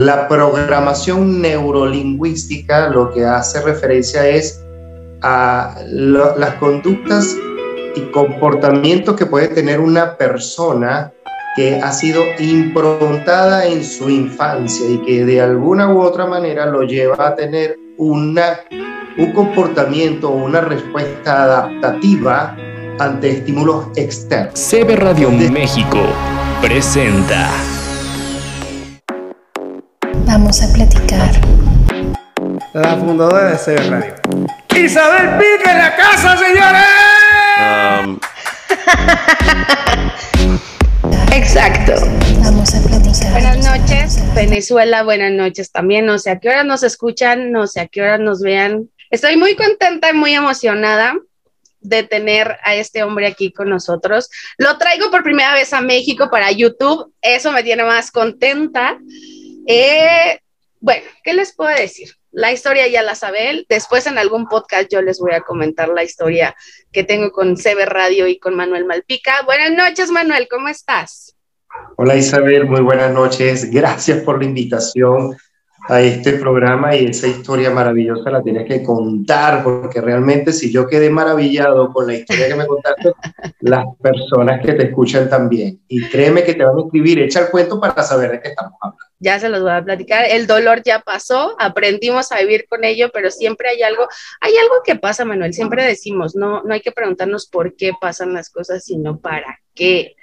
La programación neurolingüística lo que hace referencia es a las conductas y comportamientos que puede tener una persona que ha sido improntada en su infancia y que de alguna u otra manera lo lleva a tener una, un comportamiento o una respuesta adaptativa ante estímulos externos. CB Radio México presenta Vamos a platicar. La fundadora de CB Radio. Isabel Pica en la casa, señores. Exacto. Vamos a platicar. Buenas noches, Venezuela. Buenas noches también. No sé a qué hora nos escuchan, no sé a qué hora nos vean. Estoy muy contenta y muy emocionada de tener a este hombre aquí con nosotros. Lo traigo por primera vez a México para YouTube. Eso me tiene más contenta. Eh, bueno, ¿qué les puedo decir? La historia ya la sabe él. Después en algún podcast yo les voy a comentar la historia que tengo con CB Radio y con Manuel Malpica. Buenas noches, Manuel, ¿cómo estás? Hola Isabel, muy buenas noches. Gracias por la invitación a este programa y esa historia maravillosa la tienes que contar, porque realmente si yo quedé maravillado con la historia que me contaste, las personas que te escuchan también. Y créeme que te van a escribir, echa el cuento para saber de qué estamos hablando. Ya se los voy a platicar. El dolor ya pasó, aprendimos a vivir con ello, pero siempre hay algo, hay algo que pasa, Manuel. Siempre decimos, no, no hay que preguntarnos por qué pasan las cosas, sino para qué.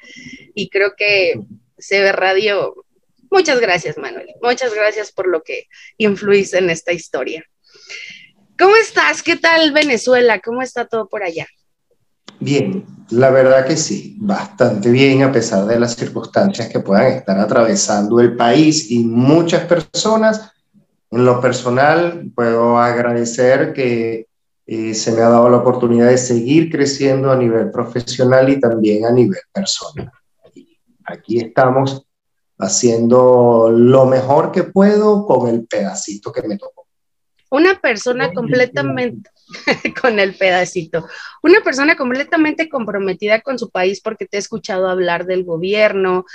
Y creo que CB Radio Muchas gracias, Manuel. Muchas gracias por lo que influís en esta historia. ¿Cómo estás? ¿Qué tal Venezuela? ¿Cómo está todo por allá? Bien, la verdad que sí, bastante bien a pesar de las circunstancias que puedan estar atravesando el país y muchas personas. En lo personal, puedo agradecer que eh, se me ha dado la oportunidad de seguir creciendo a nivel profesional y también a nivel personal. Aquí estamos haciendo lo mejor que puedo con el pedacito que me tocó. Una persona completamente, con el pedacito, una persona completamente comprometida con su país porque te he escuchado hablar del gobierno,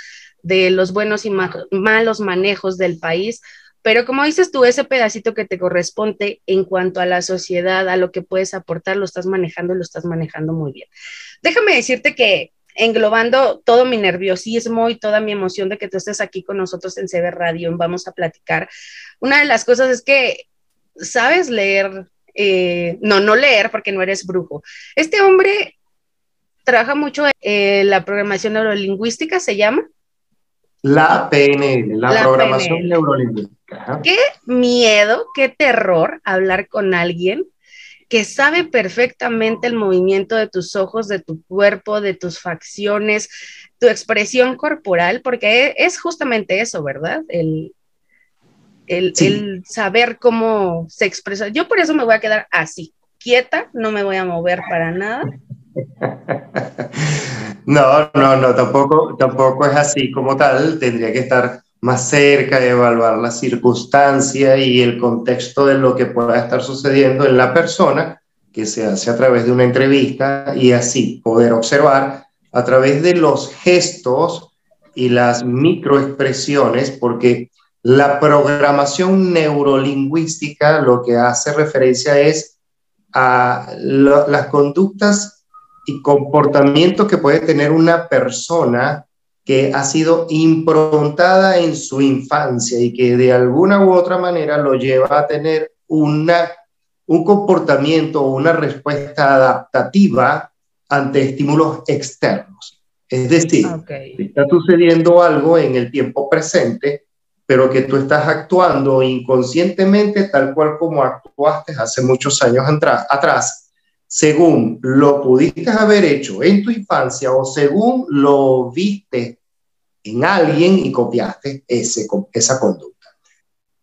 de los buenos y malos manejos del país, pero como dices tú, ese pedacito que te corresponde en cuanto a la sociedad, a lo que puedes aportar, lo estás manejando, lo estás manejando muy bien. Déjame decirte que englobando todo mi nerviosismo y toda mi emoción de que tú estés aquí con nosotros en CB Radio, vamos a platicar. Una de las cosas es que sabes leer, eh, no, no leer porque no eres brujo. Este hombre trabaja mucho en la programación neurolingüística, ¿se llama? La PNL, la, programación neurolingüística. Qué miedo, qué terror hablar con alguien que sabe perfectamente el movimiento de tus ojos, de tu cuerpo, de tus facciones, tu expresión corporal, porque es justamente eso, ¿verdad? El, el, saber cómo se expresa. Yo por eso me voy a quedar así, quieta, no me voy a mover para nada. No, no, no, tampoco, tampoco es así como tal, tendría que estar más cerca, de evaluar la circunstancia y el contexto de lo que pueda estar sucediendo en la persona, que se hace a través de una entrevista y así poder observar a través de los gestos y las microexpresiones, porque la programación neurolingüística lo que hace referencia es a las conductas y comportamientos que puede tener una persona que ha sido improntada en su infancia y que de alguna u otra manera lo lleva a tener una, un comportamiento o una respuesta adaptativa ante estímulos externos. Es decir, está sucediendo algo en el tiempo presente, pero que tú estás actuando inconscientemente tal cual como actuaste hace muchos años atrás según lo pudiste haber hecho en tu infancia o según lo viste en alguien y copiaste ese, esa conducta.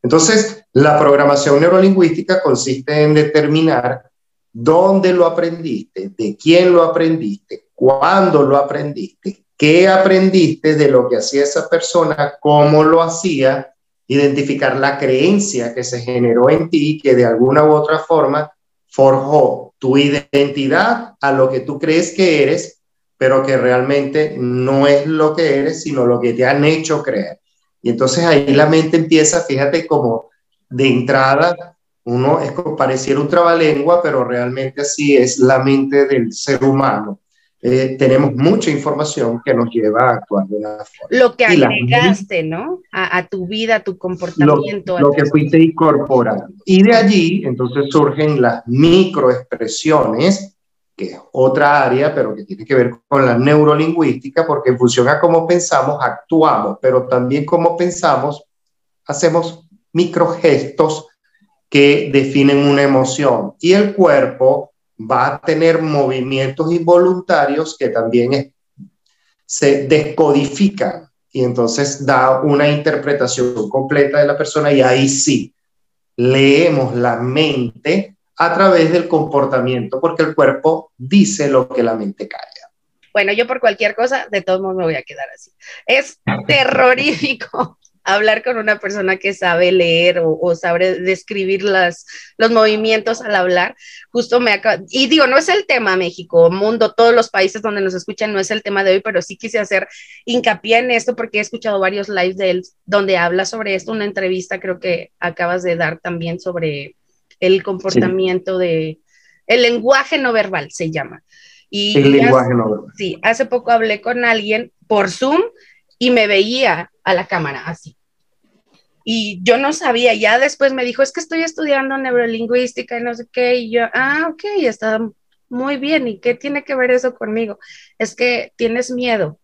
Entonces, la programación neurolingüística consiste en determinar dónde lo aprendiste, de quién lo aprendiste, cuándo lo aprendiste, qué aprendiste de lo que hacía esa persona, cómo lo hacía, identificar la creencia que se generó en ti, que de alguna u otra forma forjó tu identidad a lo que tú crees que eres, pero que realmente no es lo que eres, sino lo que te han hecho creer. Y entonces ahí la mente empieza, fíjate, como de entrada, uno es como pareciera un trabalengua, pero realmente así es la mente del ser humano. Eh, tenemos mucha información que nos lleva a actuar de una forma. Lo que agregaste, ¿no? A, tu vida, a tu comportamiento. Lo, lo que fuiste incorporando. Y de allí, entonces, surgen las microexpresiones, que es otra área, pero que tiene que ver con la neurolingüística, porque en función a cómo pensamos, actuamos, pero también cómo pensamos, hacemos microgestos que definen una emoción. Y el cuerpo va a tener movimientos involuntarios que también se descodifican y entonces da una interpretación completa de la persona y ahí sí leemos la mente a través del comportamiento porque el cuerpo dice lo que la mente calla. Bueno, yo por cualquier cosa, de todos modos me voy a quedar así. Es terrorífico hablar con una persona que sabe leer o, sabe describir las, los movimientos al hablar, justo me acaba, y digo, no es el tema México, mundo, todos los países donde nos escuchan, no es el tema de hoy, pero sí quise hacer hincapié en esto porque he escuchado varios lives de él donde habla sobre esto, una entrevista creo que acabas de dar también sobre el comportamiento de, el lenguaje no verbal se llama. Y el lenguaje no verbal. Sí, hace poco hablé con alguien por Zoom y me veía a la cámara así. Y yo no sabía, ya después me dijo, es que estoy estudiando neurolingüística y no sé qué, y yo, ah, ok, está muy bien, ¿y qué tiene que ver eso conmigo? Es que tienes miedo,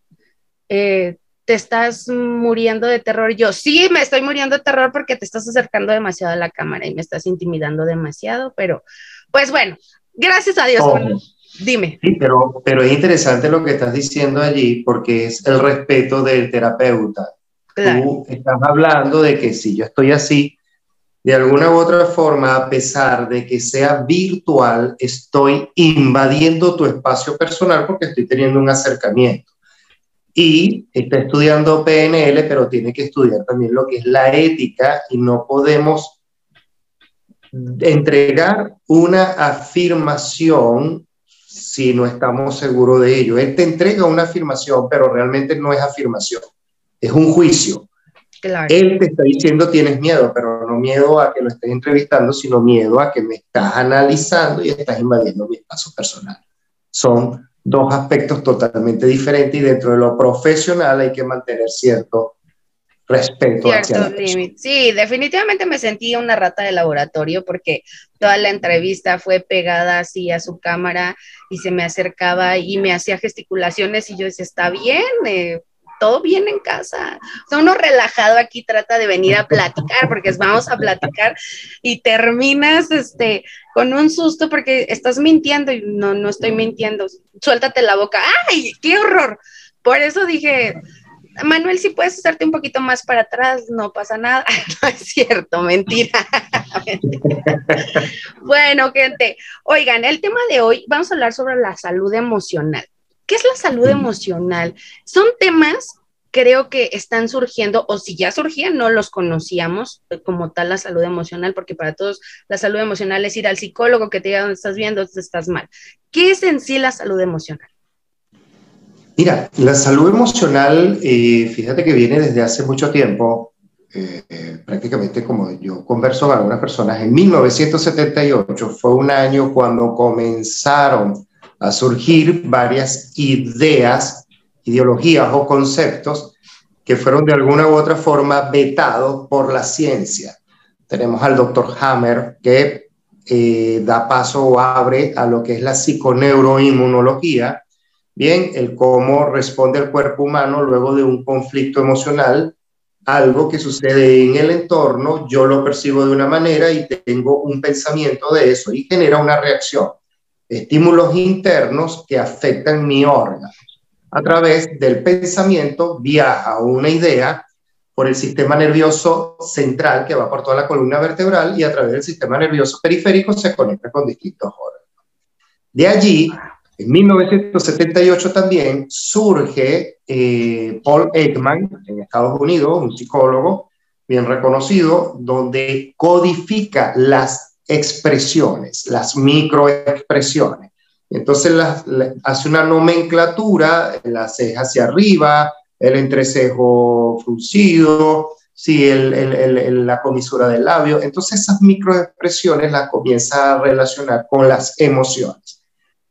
eh, te estás muriendo de terror. Yo, sí, me estoy muriendo de terror porque te estás acercando demasiado a la cámara y me estás intimidando demasiado, pero pues bueno, gracias a Dios. Dime. Sí, pero, pero es interesante lo que estás diciendo allí porque es el respeto del terapeuta. Tú estás hablando de que si yo estoy así, de alguna u otra forma, a pesar de que sea virtual, estoy invadiendo tu espacio personal porque estoy teniendo un acercamiento. Y está estudiando PNL, pero tiene que estudiar también lo que es la ética y no podemos entregar una afirmación si no estamos seguros de ello. Él te entrega una afirmación, pero realmente no es afirmación, es un juicio. Él te está diciendo tienes miedo, pero no miedo a que lo estés entrevistando, sino miedo a que me estás analizando y estás invadiendo mi espacio personal. Son dos aspectos totalmente diferentes y dentro de lo profesional hay que mantener cierto respeto hacia Sí, definitivamente me sentí una rata de laboratorio porque toda la entrevista fue pegada así a su cámara y se me acercaba y me hacía gesticulaciones y yo decía, está bien, eh, todo bien en casa. O sea, uno relajado aquí trata de venir a platicar porque vamos a platicar y terminas este, con un susto porque estás mintiendo y no, no estoy mintiendo. Suéltate la boca. ¡Ay, qué horror! Por eso dije, Manuel, si puedes hacerte un poquito más para atrás, no pasa nada. No es cierto, mentira. bueno, gente, oigan, el tema de hoy, vamos a hablar sobre la salud emocional. ¿Qué es la salud emocional? Son temas, creo que están surgiendo, o si ya surgían, no los conocíamos como tal la salud emocional, porque para todos la salud emocional es ir al psicólogo que te diga dónde estás viendo, dónde estás mal. ¿Qué es en sí la salud emocional? Mira, la salud emocional, eh, fíjate que viene desde hace mucho tiempo, eh, eh, prácticamente como yo converso con algunas personas, en 1978 fue un año cuando comenzaron a surgir varias ideas, ideologías o conceptos que fueron de alguna u otra forma vetados por la ciencia. Tenemos al doctor Hammer que da paso o abre a lo que es la psiconeuroinmunología, Bien, el cómo responde el cuerpo humano luego de un conflicto emocional, algo que sucede en el entorno, yo lo percibo de una manera y tengo un pensamiento de eso y genera una reacción. Estímulos internos que afectan mi órgano. A través del pensamiento viaja una idea por el sistema nervioso central que va por toda la columna vertebral y a través del sistema nervioso periférico se conecta con distintos órganos. De allí en 1978 también surge eh, Paul Ekman en Estados Unidos, un psicólogo bien reconocido, donde codifica las expresiones, las microexpresiones. Entonces hace una nomenclatura, la ceja hacia arriba, el entrecejo fruncido, sí, la comisura del labio. Entonces esas microexpresiones las comienza a relacionar con las emociones.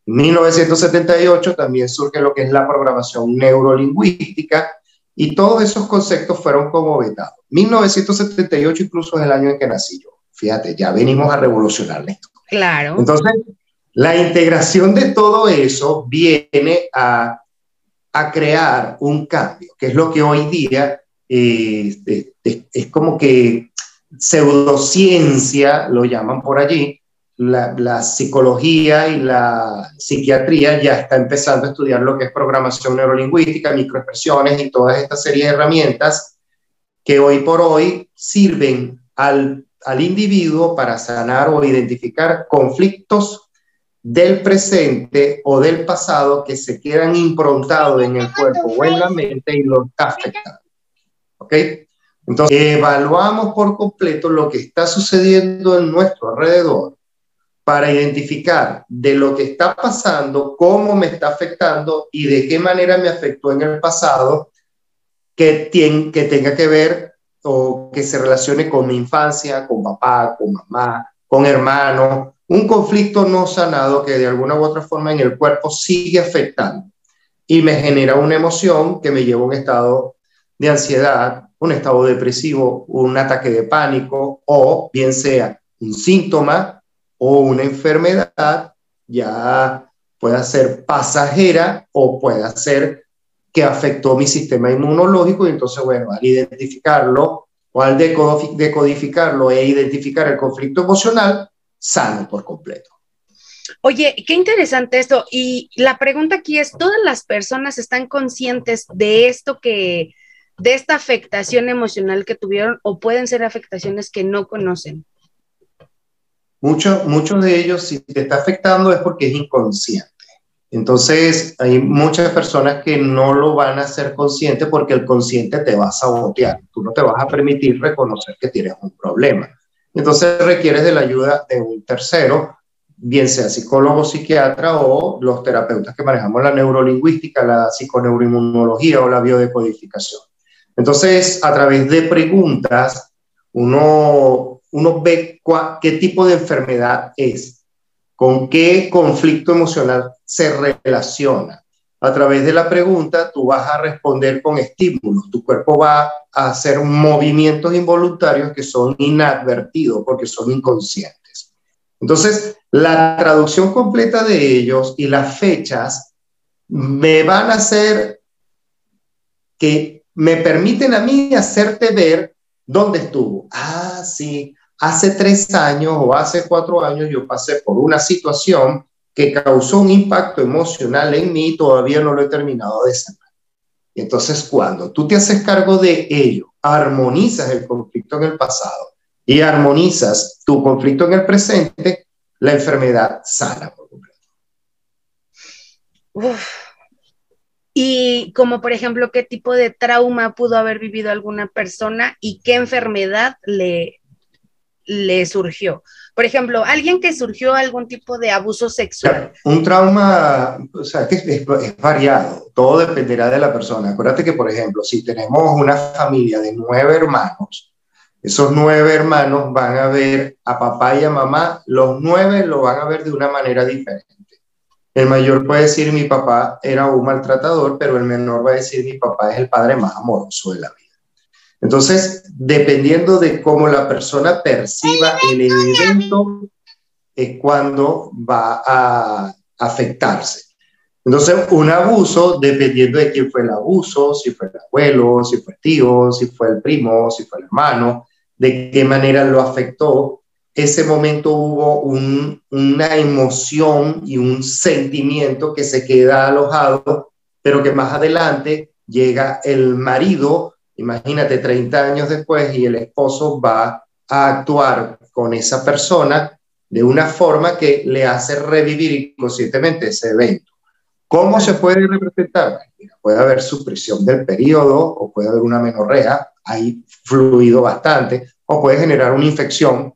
En 1978 también surge lo que es la programación neurolingüística y todos esos conceptos fueron como vetados. 1978 incluso es el año en que nací yo. Fíjate, ya venimos a revolucionar esto. Claro. Entonces, la integración de todo eso viene a, a crear un cambio, que es lo que hoy día eh, es como que pseudociencia, lo llaman por allí, la, psicología y la psiquiatría ya está empezando a estudiar lo que es programación neurolingüística, microexpresiones y toda esta serie de herramientas que hoy por hoy sirven al, al individuo para sanar o identificar conflictos del presente o del pasado que se quedan improntados en el cuerpo o en la mente y lo afectan. ¿Ok? Entonces, evaluamos por completo lo que está sucediendo en nuestro alrededor para identificar de lo que está pasando, cómo me está afectando y de qué manera me afectó en el pasado, que, que tenga que ver o que se relacione con mi infancia, con papá, con mamá, con hermanos, un conflicto no sanado que de alguna u otra forma en el cuerpo sigue afectando y me genera una emoción que me lleva a un estado de ansiedad, un estado depresivo, un ataque de pánico o bien sea un síntoma o una enfermedad ya puede ser pasajera o puede ser que afectó mi sistema inmunológico y entonces, bueno, al identificarlo o al decodificarlo e identificar el conflicto emocional, sano por completo. Oye, qué interesante esto. Y la pregunta aquí es, ¿todas las personas están conscientes de esto que, de esta afectación emocional que tuvieron o pueden ser afectaciones que no conocen? Muchos de ellos, si te está afectando es porque es inconsciente. Entonces, hay muchas personas que no lo van a ser conscientes porque el consciente te va a sabotear. Tú no te vas a permitir reconocer que tienes un problema. Entonces, requieres de la ayuda de un tercero, bien sea psicólogo, psiquiatra o los terapeutas que manejamos la neurolingüística, la psiconeuroinmunología o la biodecodificación. Entonces, a través de preguntas, uno uno ve qué tipo de enfermedad es, con qué conflicto emocional se relaciona. A través de la pregunta, tú vas a responder con estímulos. Tu cuerpo va a hacer movimientos involuntarios que son inadvertidos porque son inconscientes. Entonces, la traducción completa de ellos y las fechas me van a hacer que me permiten a mí hacerte ver dónde estuvo. Ah, sí, hace tres años o hace cuatro años yo pasé por una situación que causó un impacto emocional en mí todavía no lo he terminado de sanar. Y entonces cuando tú te haces cargo de ello, armonizas el conflicto en el pasado y armonizas tu conflicto en el presente, la enfermedad sana por completo. Y como por ejemplo, ¿qué tipo de trauma pudo haber vivido alguna persona y qué enfermedad le, le surgió? Por ejemplo, alguien que surgió algún tipo de abuso sexual. Un trauma, o sea, es, variado, todo dependerá de la persona. Acuérdate que, por ejemplo, si tenemos una familia de nueve hermanos, esos nueve hermanos van a ver a papá y a mamá, los nueve lo van a ver de una manera diferente. El mayor puede decir mi papá era un maltratador, pero el menor va a decir mi papá es el padre más amoroso de la vida. Entonces, dependiendo de cómo la persona perciba el evento, es cuando va a afectarse. Entonces, un abuso, dependiendo de quién fue el abuso, si fue el abuelo, si fue el tío, si fue el primo, si fue el hermano, de qué manera lo afectó, ese momento hubo una emoción y un sentimiento que se queda alojado, pero que más adelante llega el marido Imagínate 30 años después y el esposo va a actuar con esa persona de una forma que le hace revivir inconscientemente ese evento. ¿Cómo se puede representar? puede haber supresión del periodo o puede haber una menorrea, hay fluido bastante, o puede generar una infección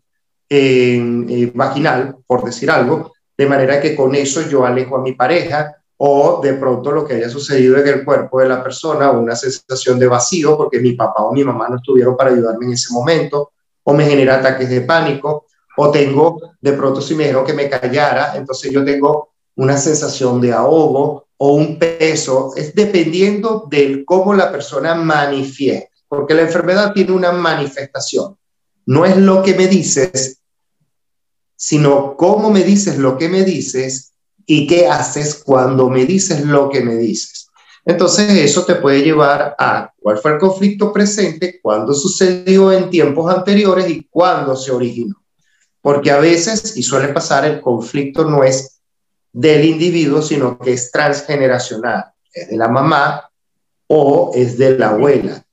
eh, vaginal, por decir algo, de manera que con eso yo alejo a mi pareja o de pronto lo que haya sucedido en el cuerpo de la persona, una sensación de vacío porque mi papá o mi mamá no estuvieron para ayudarme en ese momento, o me genera ataques de pánico, o tengo, de pronto si me dijeron que me callara, entonces yo tengo una sensación de ahogo o un peso, es dependiendo de cómo la persona manifiesta, porque la enfermedad tiene una manifestación. No es lo que me dices, sino cómo me dices lo que me dices y qué haces cuando me dices lo que me dices. Entonces eso te puede llevar a cuál fue el conflicto presente, cuándo sucedió en tiempos anteriores y cuándo se originó. Porque a veces, y suele pasar, el conflicto no es del individuo, sino que es transgeneracional. Es de la mamá o es de la abuela.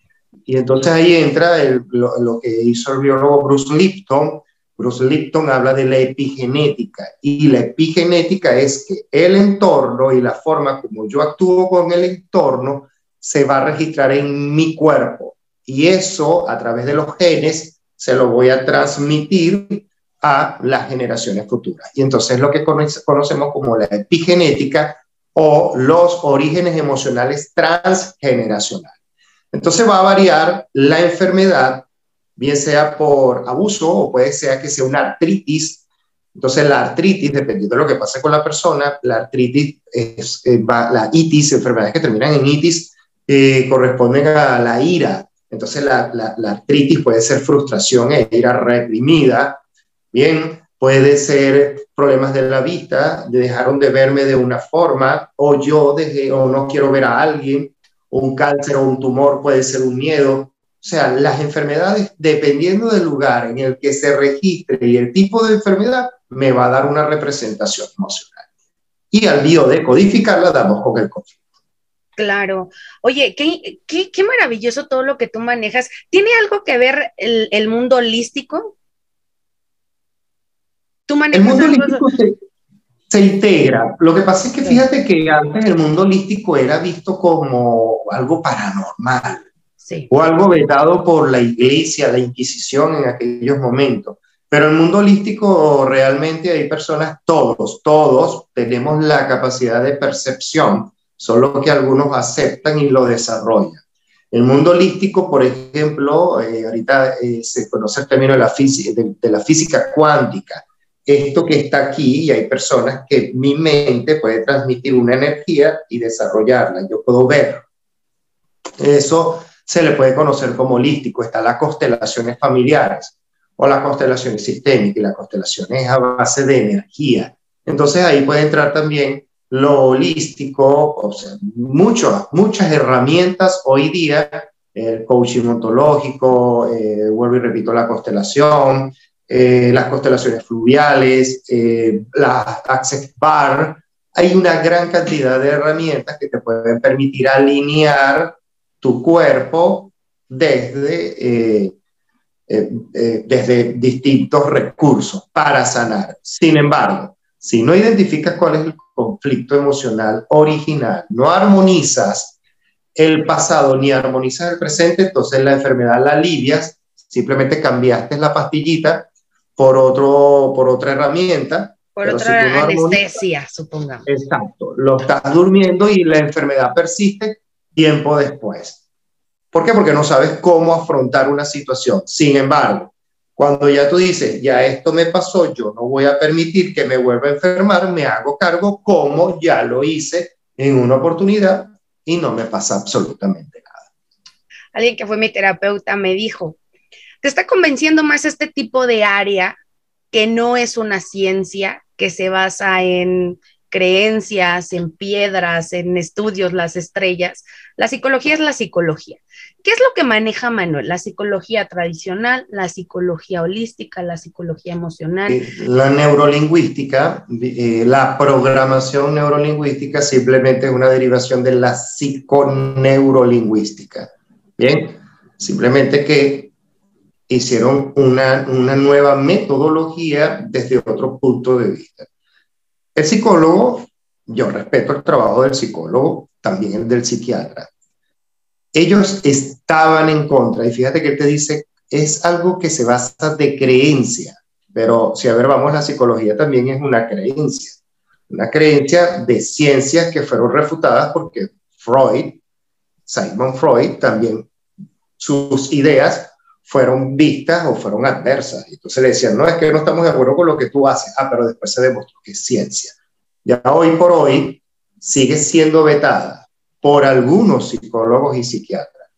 Y entonces ahí entra lo, lo, que hizo el biólogo Bruce Lipton, Bruce Lipton habla de la epigenética y la epigenética es que el entorno y la forma como yo actúo con el entorno se va a registrar en mi cuerpo y eso a través de los genes se lo voy a transmitir a las generaciones futuras. Y entonces lo que conocemos como la epigenética o los orígenes emocionales transgeneracionales. Entonces va a variar la enfermedad bien sea por abuso o puede ser que sea una artritis. Entonces la artritis, dependiendo de lo que pase con la persona, la artritis es eh, la itis, enfermedades que terminan en itis, eh, corresponden a la ira. Entonces la, artritis puede ser frustración e ira reprimida. Bien, puede ser problemas de la vista, dejaron de verme de una forma, o yo dejé, o no quiero ver a alguien, un cáncer o un tumor puede ser un miedo. O sea, las enfermedades, dependiendo del lugar en el que se registre y el tipo de enfermedad, me va a dar una representación emocional. Y al biodecodificarla damos con el conflicto. Claro. Oye, qué, qué, qué, maravilloso todo lo que tú manejas. ¿Tiene algo que ver el, el mundo holístico? ¿Tú manejas el mundo holístico se, se, integra. Lo que pasa es que fíjate que antes el mundo holístico era visto como algo paranormal o algo vetado por la iglesia, la Inquisición en aquellos momentos. Pero en el mundo holístico realmente hay personas, todos, todos tenemos la capacidad de percepción, solo que algunos aceptan y lo desarrollan. El mundo holístico, por ejemplo, eh, ahorita eh, se conoce el término de la, física, de la física cuántica. Esto que está aquí, y hay personas que mi mente puede transmitir una energía y desarrollarla. Yo puedo ver. Eso se le puede conocer como holístico. Están las constelaciones familiares o las constelaciones sistémicas y las constelaciones a base de energía. Entonces ahí puede entrar también lo holístico, o sea, muchas, muchas herramientas hoy día, el coaching ontológico, eh, vuelvo y repito, la constelación, eh, las constelaciones fluviales, eh, la Access Bar, hay una gran cantidad de herramientas que te pueden permitir alinear tu cuerpo desde, eh, eh, eh, desde distintos recursos para sanar. Sin embargo, si no identificas cuál es el conflicto emocional original, no armonizas el pasado ni armonizas el presente, entonces la enfermedad la alivias, simplemente cambiaste la pastillita por, otro, por otra herramienta. Por otra anestesia, supongamos. Exacto, lo estás durmiendo y la enfermedad persiste tiempo después. ¿Por qué? Porque no sabes cómo afrontar una situación. Sin embargo, cuando ya tú dices, ya esto me pasó, yo no voy a permitir que me vuelva a enfermar, me hago cargo como ya lo hice en una oportunidad y no me pasa absolutamente nada. Alguien que fue mi terapeuta me dijo, te está convenciendo más este tipo de área que no es una ciencia que se basa en creencias, en piedras, en estudios, las estrellas. La psicología es la psicología. ¿Qué es lo que maneja Manuel? La psicología tradicional, la psicología holística, la psicología emocional. Eh, la neurolingüística, eh, la programación neurolingüística simplemente es una derivación de la psiconeurolingüística. Bien, simplemente que hicieron una, una nueva metodología desde otro punto de vista. El psicólogo, yo respeto el trabajo del psicólogo, también el del psiquiatra. Ellos estaban en contra, y fíjate que él te dice, es algo que se basa de creencia, pero si a ver, vamos, la psicología también es una creencia. una creencia de ciencias que fueron refutadas porque Freud, Simon Freud, también sus ideas fueron vistas o fueron adversas. Entonces le decían, no, es que no estamos de acuerdo con lo que tú haces. Ah, pero después se demostró que es ciencia. Ya hoy por hoy sigue siendo vetada por algunos psicólogos y psiquiatras.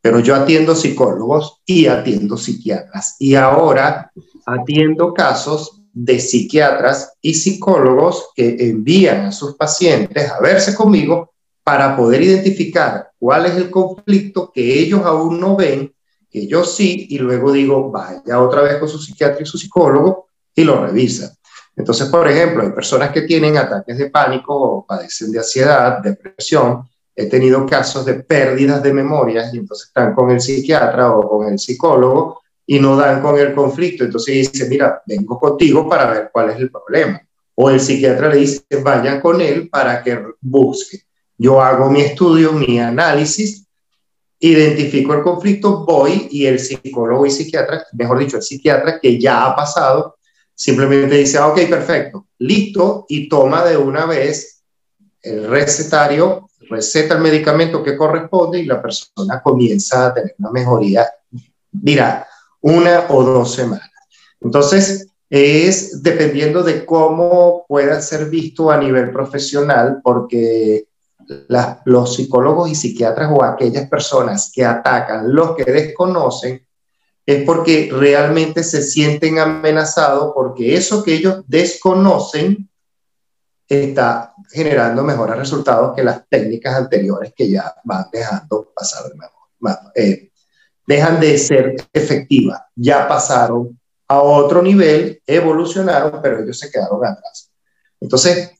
Pero yo atiendo psicólogos y atiendo psiquiatras. Y ahora atiendo casos de psiquiatras y psicólogos que envían a sus pacientes a verse conmigo para poder identificar cuál es el conflicto que ellos aún no ven, que yo sí, y luego digo, vaya otra vez con su psiquiatra y su psicólogo y lo revisa. Entonces, por ejemplo, hay personas que tienen ataques de pánico o padecen de ansiedad, depresión. He tenido casos de pérdidas de memorias y entonces están con el psiquiatra o con el psicólogo y no dan con el conflicto. Entonces dice, mira, vengo contigo para ver cuál es el problema. O el psiquiatra le dice, vayan con él para que busque. Yo hago mi estudio, mi análisis, identifico el conflicto, voy y el psicólogo y psiquiatra, mejor dicho, el psiquiatra que ya ha pasado, simplemente dice, ah, ok, perfecto, listo, y toma de una vez el recetario, receta el medicamento que corresponde y la persona comienza a tener una mejoría. Mira, una o dos semanas. Entonces, es dependiendo de cómo pueda ser visto a nivel profesional, porque los psicólogos y psiquiatras o aquellas personas que atacan los que desconocen, es porque realmente se sienten amenazados porque eso que ellos desconocen está generando mejores resultados que las técnicas anteriores que ya van dejando pasar de mejor. Eh, dejan de ser efectivas, ya pasaron a otro nivel, evolucionaron, pero ellos se quedaron atrás. Entonces,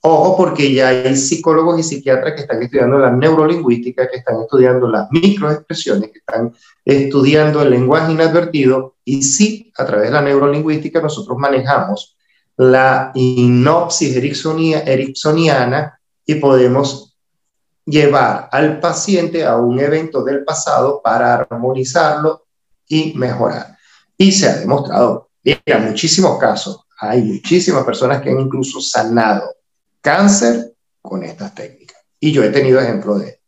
ojo porque ya hay psicólogos y psiquiatras que están estudiando la neurolingüística, que están estudiando las microexpresiones, que están estudiando el lenguaje inadvertido, y sí, a través de la neurolingüística nosotros manejamos la inopsis ericksoniana y podemos llevar al paciente a un evento del pasado para armonizarlo y mejorar. Y se ha demostrado, mira, muchísimos casos, hay muchísimas personas que han incluso sanado cáncer con estas técnicas. Y yo he tenido ejemplo de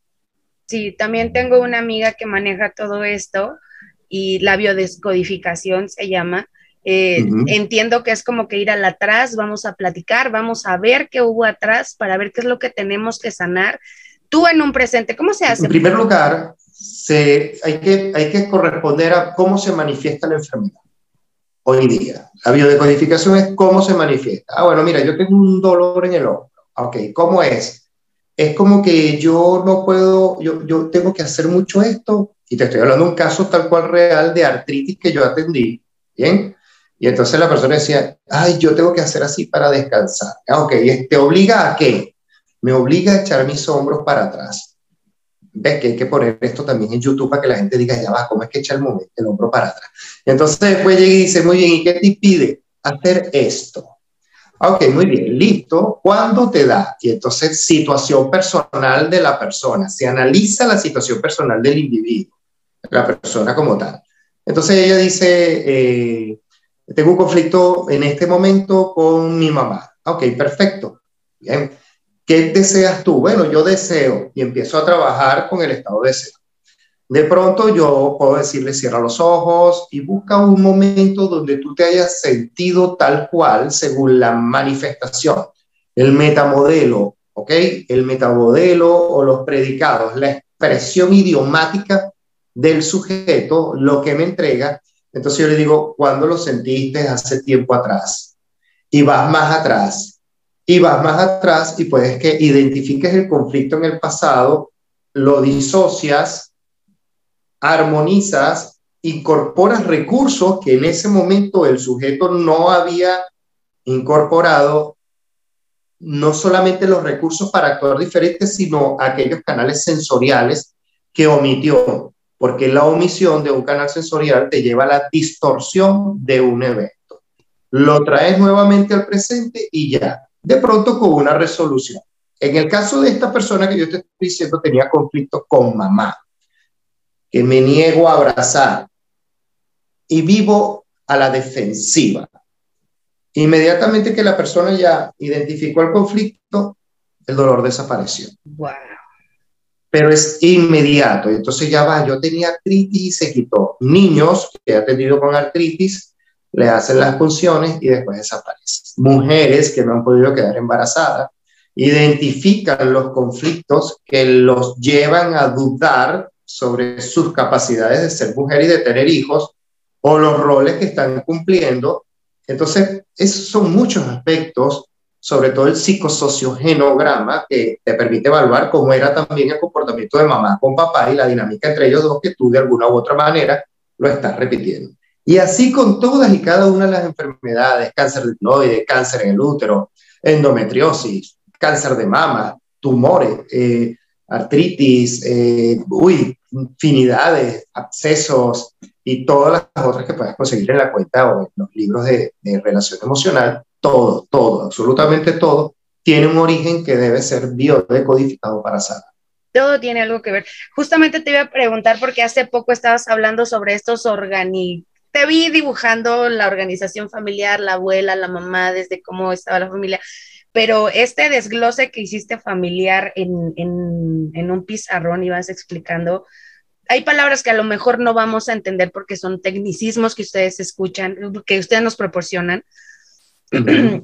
Sí, también tengo una amiga que maneja todo esto y la biodescodificación se llama. Eh, entiendo que es como que ir al atrás, vamos a platicar, vamos a ver qué hubo atrás para ver qué es lo que tenemos que sanar tú en un presente, ¿cómo se hace? En primer lugar, se, hay, que, hay que corresponder a cómo se manifiesta la enfermedad hoy día. La biodecodificación es cómo se manifiesta. Ah, bueno, mira, yo tengo un dolor en el hombro. Ok, ¿cómo es? Es como que yo no puedo, yo, yo tengo que hacer mucho esto, y te estoy hablando de un caso tal cual real de artritis que yo atendí, ¿bien? Y entonces la persona decía, ay, yo tengo que hacer así para descansar. Ah, ok, ¿te obliga a qué? me obliga a echar mis hombros para atrás. Ves que hay que poner esto también en YouTube para que la gente diga, ya va, ¿cómo es que echa el, momento, el hombro para atrás? Y entonces después llega y dice, muy bien, ¿y qué te impide hacer esto? Ok, muy bien, listo. ¿Cuándo te da? Y entonces, situación personal de la persona. Se analiza la situación personal del individuo, la persona como tal. Entonces ella dice, eh, tengo un conflicto en este momento con mi mamá. Ok, perfecto. Bien. ¿Qué deseas tú? Bueno, yo deseo y empiezo a trabajar con el estado de deseo. De pronto yo puedo decirle cierra los ojos y busca un momento donde tú te hayas sentido tal cual según la manifestación. El metamodelo, ¿ok? El metamodelo o los predicados, la expresión idiomática del sujeto, lo que me entrega. Entonces yo le digo, ¿cuándo lo sentiste hace tiempo atrás? Y vas más atrás y vas más atrás y puedes que identifiques el conflicto en el pasado, lo disocias, armonizas, incorporas recursos que en ese momento el sujeto no había incorporado, no solamente los recursos para actuar diferente, sino aquellos canales sensoriales que omitió, porque la omisión de un canal sensorial te lleva a la distorsión de un evento. Lo traes nuevamente al presente y ya, de pronto con una resolución. En el caso de esta persona que yo te estoy diciendo, tenía conflicto con mamá, que me niego a abrazar y vivo a la defensiva. Inmediatamente que la persona ya identificó el conflicto, el dolor desapareció. Wow. Pero es inmediato. Entonces ya va, yo tenía artritis y se quitó. Niños que han tenido con artritis le hacen las funciones y después desaparece. Mujeres que no han podido quedar embarazadas identifican los conflictos que los llevan a dudar sobre sus capacidades de ser mujer y de tener hijos o los roles que están cumpliendo. Entonces, esos son muchos aspectos, sobre todo el psicosociogenograma, que te permite evaluar cómo era también el comportamiento de mamá con papá y la dinámica entre ellos dos que tú de alguna u otra manera lo estás repitiendo. Y así con todas y cada una de las enfermedades, cáncer de tiroides, cáncer en el útero, endometriosis, cáncer de mama, tumores, eh, artritis, eh, uy, infinidades, abscesos y todas las otras que puedes conseguir en la cuenta o en los libros de, de relación emocional, todo, todo, absolutamente todo, tiene un origen que debe ser biodecodificado para sanar. Todo tiene algo que ver. Justamente te iba a preguntar porque hace poco estabas hablando sobre estos organi... Te vi dibujando la organización familiar, la abuela, la mamá, desde cómo estaba la familia pero este desglose que hiciste familiar en, en, en un pizarrón, ibas explicando, hay palabras que a lo mejor no vamos a entender porque son tecnicismos que ustedes escuchan, que ustedes nos proporcionan.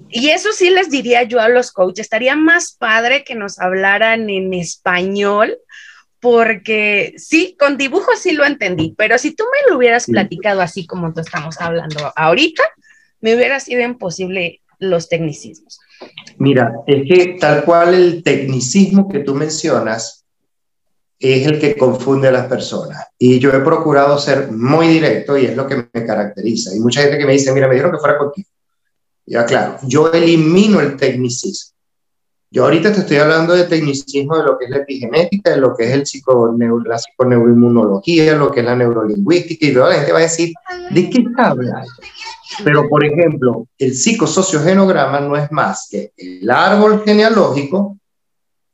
y eso sí les diría yo a los coaches, estaría más padre que nos hablaran en español, porque sí, con dibujos sí lo entendí, pero si tú me lo hubieras platicado así como tú estamos hablando ahorita, me hubiera sido imposible los tecnicismos. Mira, es que tal cual el tecnicismo que tú mencionas es el que confunde a las personas. Y yo he procurado ser muy directo y es lo que me caracteriza. Hay mucha gente que me dice, mira, me dijeron que fuera contigo. Ya claro, yo elimino el tecnicismo. Yo ahorita te estoy hablando de tecnicismo de lo que es la epigenética, de lo que es el la psiconeuroinmunología, lo que es la neurolingüística, y luego la gente va a decir, ¿de qué está hablando? Pero, por ejemplo, el psicosociogenograma no es más que el árbol genealógico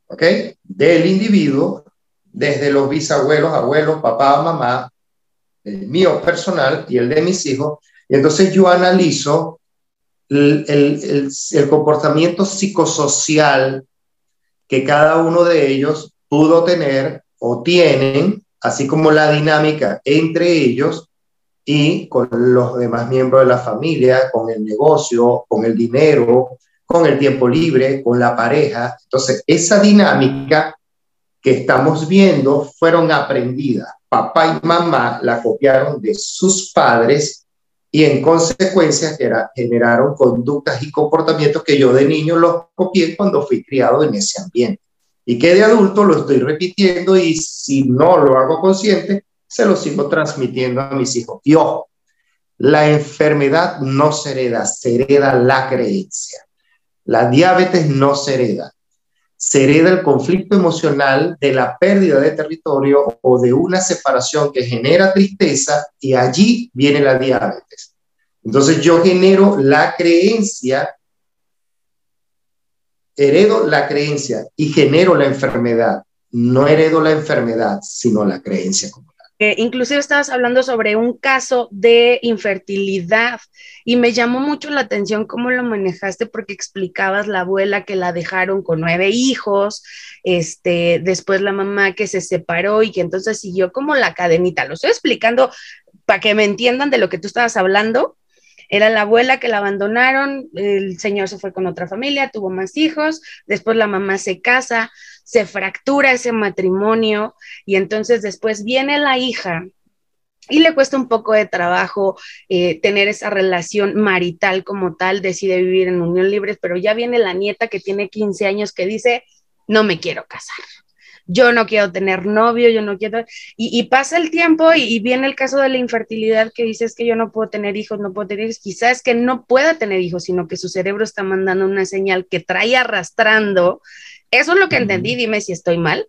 ¿ok? del individuo, desde los bisabuelos, abuelos, papá, mamá, el mío personal y el de mis hijos. Y entonces yo analizo el, comportamiento psicosocial que cada uno de ellos pudo tener o tienen, así como la dinámica entre ellos y con los demás miembros de la familia, con el negocio, con el dinero, con el tiempo libre, con la pareja. Entonces, esa dinámica que estamos viendo fueron aprendidas. Papá y mamá la copiaron de sus padres y en consecuencia generaron conductas y comportamientos que yo de niño los copié cuando fui criado en ese ambiente. Y que de adulto lo estoy repitiendo y si no lo hago consciente, se lo sigo transmitiendo a mis hijos. Y ojo, la enfermedad no se hereda, se hereda la creencia. La diabetes no se hereda. Se hereda el conflicto emocional de la pérdida de territorio o de una separación que genera tristeza y allí viene la diabetes. Entonces yo genero la creencia, heredo la creencia y genero la enfermedad. No heredo la enfermedad, sino la creencia inclusive estabas hablando sobre un caso de infertilidad y me llamó mucho la atención cómo lo manejaste porque explicabas la abuela que la dejaron con nueve hijos, este, después la mamá que se separó y que entonces siguió como la cadenita. Lo estoy explicando para que me entiendan de lo que tú estabas hablando. Era la abuela que la abandonaron, el señor se fue con otra familia, tuvo más hijos, después la mamá se casa, se fractura ese matrimonio y entonces después viene la hija y le cuesta un poco de trabajo eh, tener esa relación marital como tal, decide vivir en unión libre, pero ya viene la nieta que tiene 15 años que dice, no me quiero casar, yo no quiero tener novio, yo no quiero, y, pasa el tiempo y, viene el caso de la infertilidad que dices que yo no puedo tener hijos, no puedo tener hijos, quizás que no pueda tener hijos, sino que su cerebro está mandando una señal que trae arrastrando eso es lo que entendí, dime si estoy mal,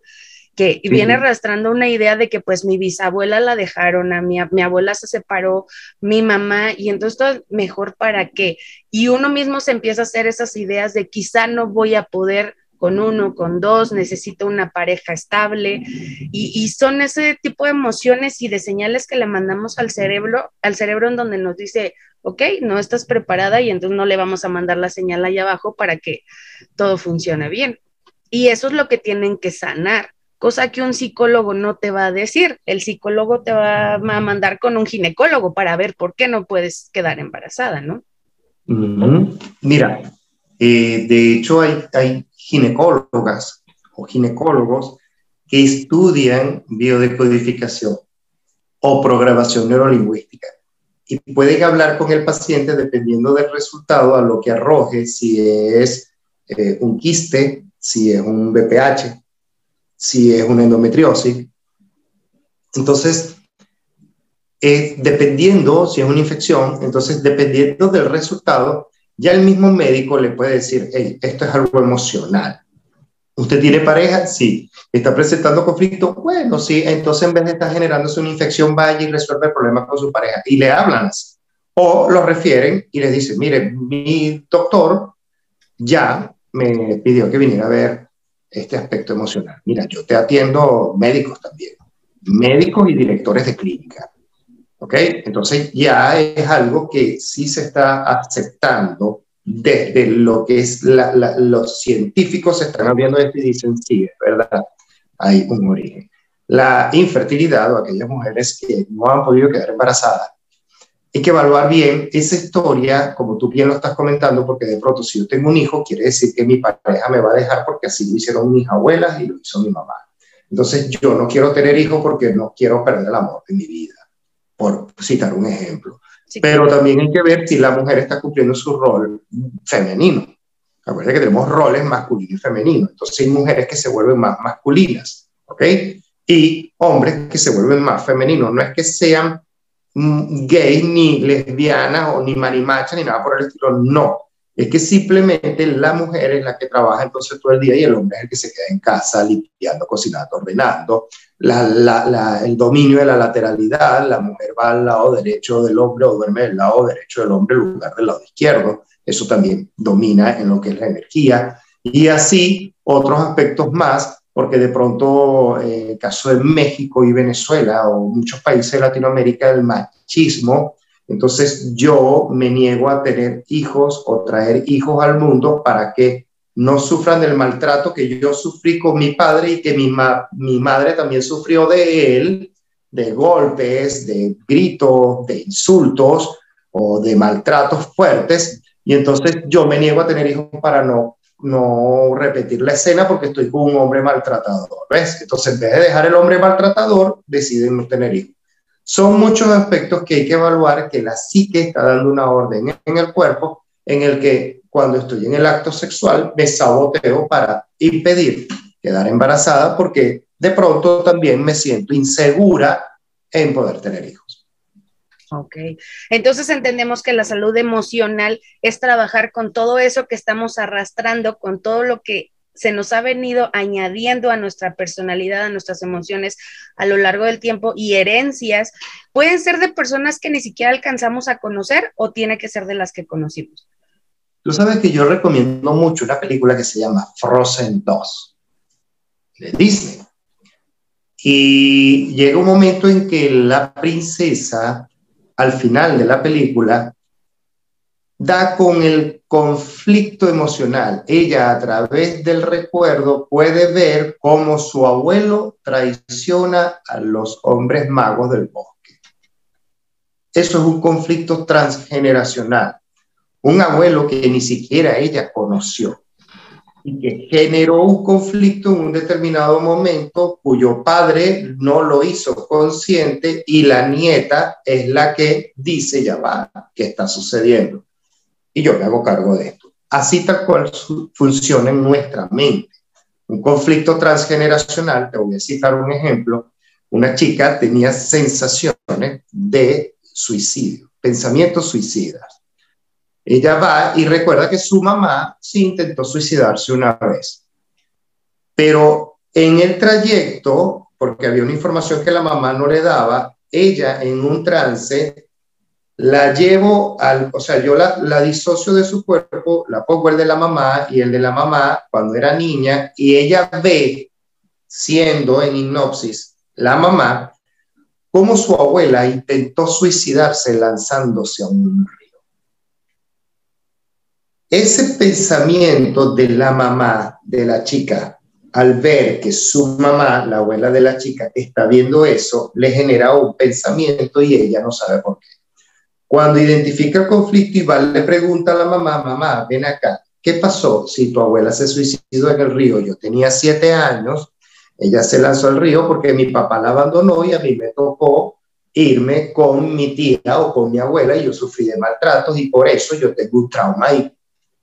que viene arrastrando una idea de que pues mi bisabuela la dejaron, a mi, mi abuela se separó, mi mamá, y entonces todo mejor para qué. Y uno mismo se empieza a hacer esas ideas de quizá no voy a poder con uno, con dos, necesito una pareja estable y, y, son ese tipo de emociones y de señales que le mandamos al cerebro, al cerebro en donde nos dice, ok, no estás preparada y entonces no le vamos a mandar la señal allá abajo para que todo funcione bien. Y eso es lo que tienen que sanar, cosa que un psicólogo no te va a decir. El psicólogo te va a mandar con un ginecólogo para ver por qué no puedes quedar embarazada, ¿no? Mira, eh, de hecho hay, hay ginecólogas o ginecólogos que estudian biodecodificación o programación neurolingüística y pueden hablar con el paciente dependiendo del resultado a lo que arroje, si es eh, un quiste, si es un BPH, si es una endometriosis. Entonces, eh, dependiendo si es una infección, entonces dependiendo del resultado, ya el mismo médico le puede decir, hey, esto es algo emocional. ¿Usted tiene pareja? Sí. ¿Está presentando conflicto? Bueno, sí. Entonces, en vez de estar generándose una infección, vaya y resuelve el problema con su pareja. Y le hablan O lo refieren y le dicen, mire, mi doctor ya me pidió que viniera a ver este aspecto emocional. Mira, yo te atiendo médicos también, médicos y directores de clínica. ¿Ok? Entonces ya es algo que sí se está aceptando desde lo que es los científicos se están abriendo esto y dicen, sí, es verdad, hay un origen. La infertilidad o aquellas mujeres que no han podido quedar embarazadas, hay que evaluar bien esa historia, como tú bien lo estás comentando, porque de pronto si yo tengo un hijo, quiere decir que mi pareja me va a dejar porque así lo hicieron mis abuelas y lo hizo mi mamá. Entonces yo no quiero tener hijos porque no quiero perder el amor de mi vida, por citar un ejemplo. Pero también hay que ver si la mujer está cumpliendo su rol femenino. Acuérdense que tenemos roles masculino y femenino. Entonces hay mujeres que se vuelven más masculinas, ¿ok? Y hombres que se vuelven más femeninos. No es que sean gays, ni lesbianas, o ni marimachas, ni nada por el estilo. No. Es que simplemente la mujer es la que trabaja entonces todo el día y el hombre es el que se queda en casa limpiando, cocinando, ordenando, el dominio de la lateralidad, la mujer va al lado derecho del hombre o duerme del lado derecho del hombre en lugar del lado izquierdo. Eso también domina en lo que es la energía. Y así otros aspectos más, porque de pronto, en eh, el caso de México y Venezuela o muchos países de Latinoamérica, el machismo, entonces yo me niego a tener hijos o traer hijos al mundo para que no sufran del maltrato que yo sufrí con mi padre y que mi, mi madre también sufrió de él, de golpes, de gritos, de insultos o de maltratos fuertes. Y entonces yo me niego a tener hijos para no, no repetir la escena porque estoy con un hombre maltratador. ¿Ves? Entonces, en vez de dejar el hombre maltratador, deciden no tener hijos. Son muchos aspectos que hay que evaluar que la psique está dando una orden en el cuerpo en el que cuando estoy en el acto sexual me saboteo para impedir quedar embarazada porque de pronto también me siento insegura en poder tener hijos. Ok, entonces entendemos que la salud emocional es trabajar con todo eso que estamos arrastrando, con todo lo que se nos ha venido añadiendo a nuestra personalidad, a nuestras emociones a lo largo del tiempo y herencias, pueden ser de personas que ni siquiera alcanzamos a conocer o tiene que ser de las que conocimos. Tú sabes que yo recomiendo mucho una película que se llama Frozen 2 de Disney. Y llega un momento en que la princesa, al final de la película, da con el conflicto emocional. Ella a través del recuerdo puede ver cómo su abuelo traiciona a los hombres magos del bosque. Eso es un conflicto transgeneracional un abuelo que ni siquiera ella conoció y que generó un conflicto en un determinado momento cuyo padre no lo hizo consciente y la nieta es la que dice, ya va, ¿qué está sucediendo? Y yo me hago cargo de esto. Así tal cual funciona en nuestra mente. Un conflicto transgeneracional, te voy a citar un ejemplo, una chica tenía sensaciones de suicidio, pensamientos suicidas ella va y recuerda que su mamá sí intentó suicidarse una vez. Pero en el trayecto, porque había una información que la mamá no le daba, ella en un trance la llevo al, o sea, yo la, la disocio de su cuerpo, la pongo el de la mamá y el de la mamá cuando era niña, y ella ve, siendo en hipnosis, la mamá, cómo su abuela intentó suicidarse lanzándose a un río. Ese pensamiento de la mamá de la chica, al ver que su mamá, la abuela de la chica, está viendo eso, le genera un pensamiento y ella no sabe por qué. Cuando identifica el conflicto, Iván le pregunta a la mamá, mamá, ven acá, ¿qué pasó si tu abuela se suicidó en el río? Yo tenía siete años, ella se lanzó al río porque mi papá la abandonó y a mí me tocó irme con mi tía o con mi abuela y yo sufrí de maltratos y por eso yo tengo un trauma y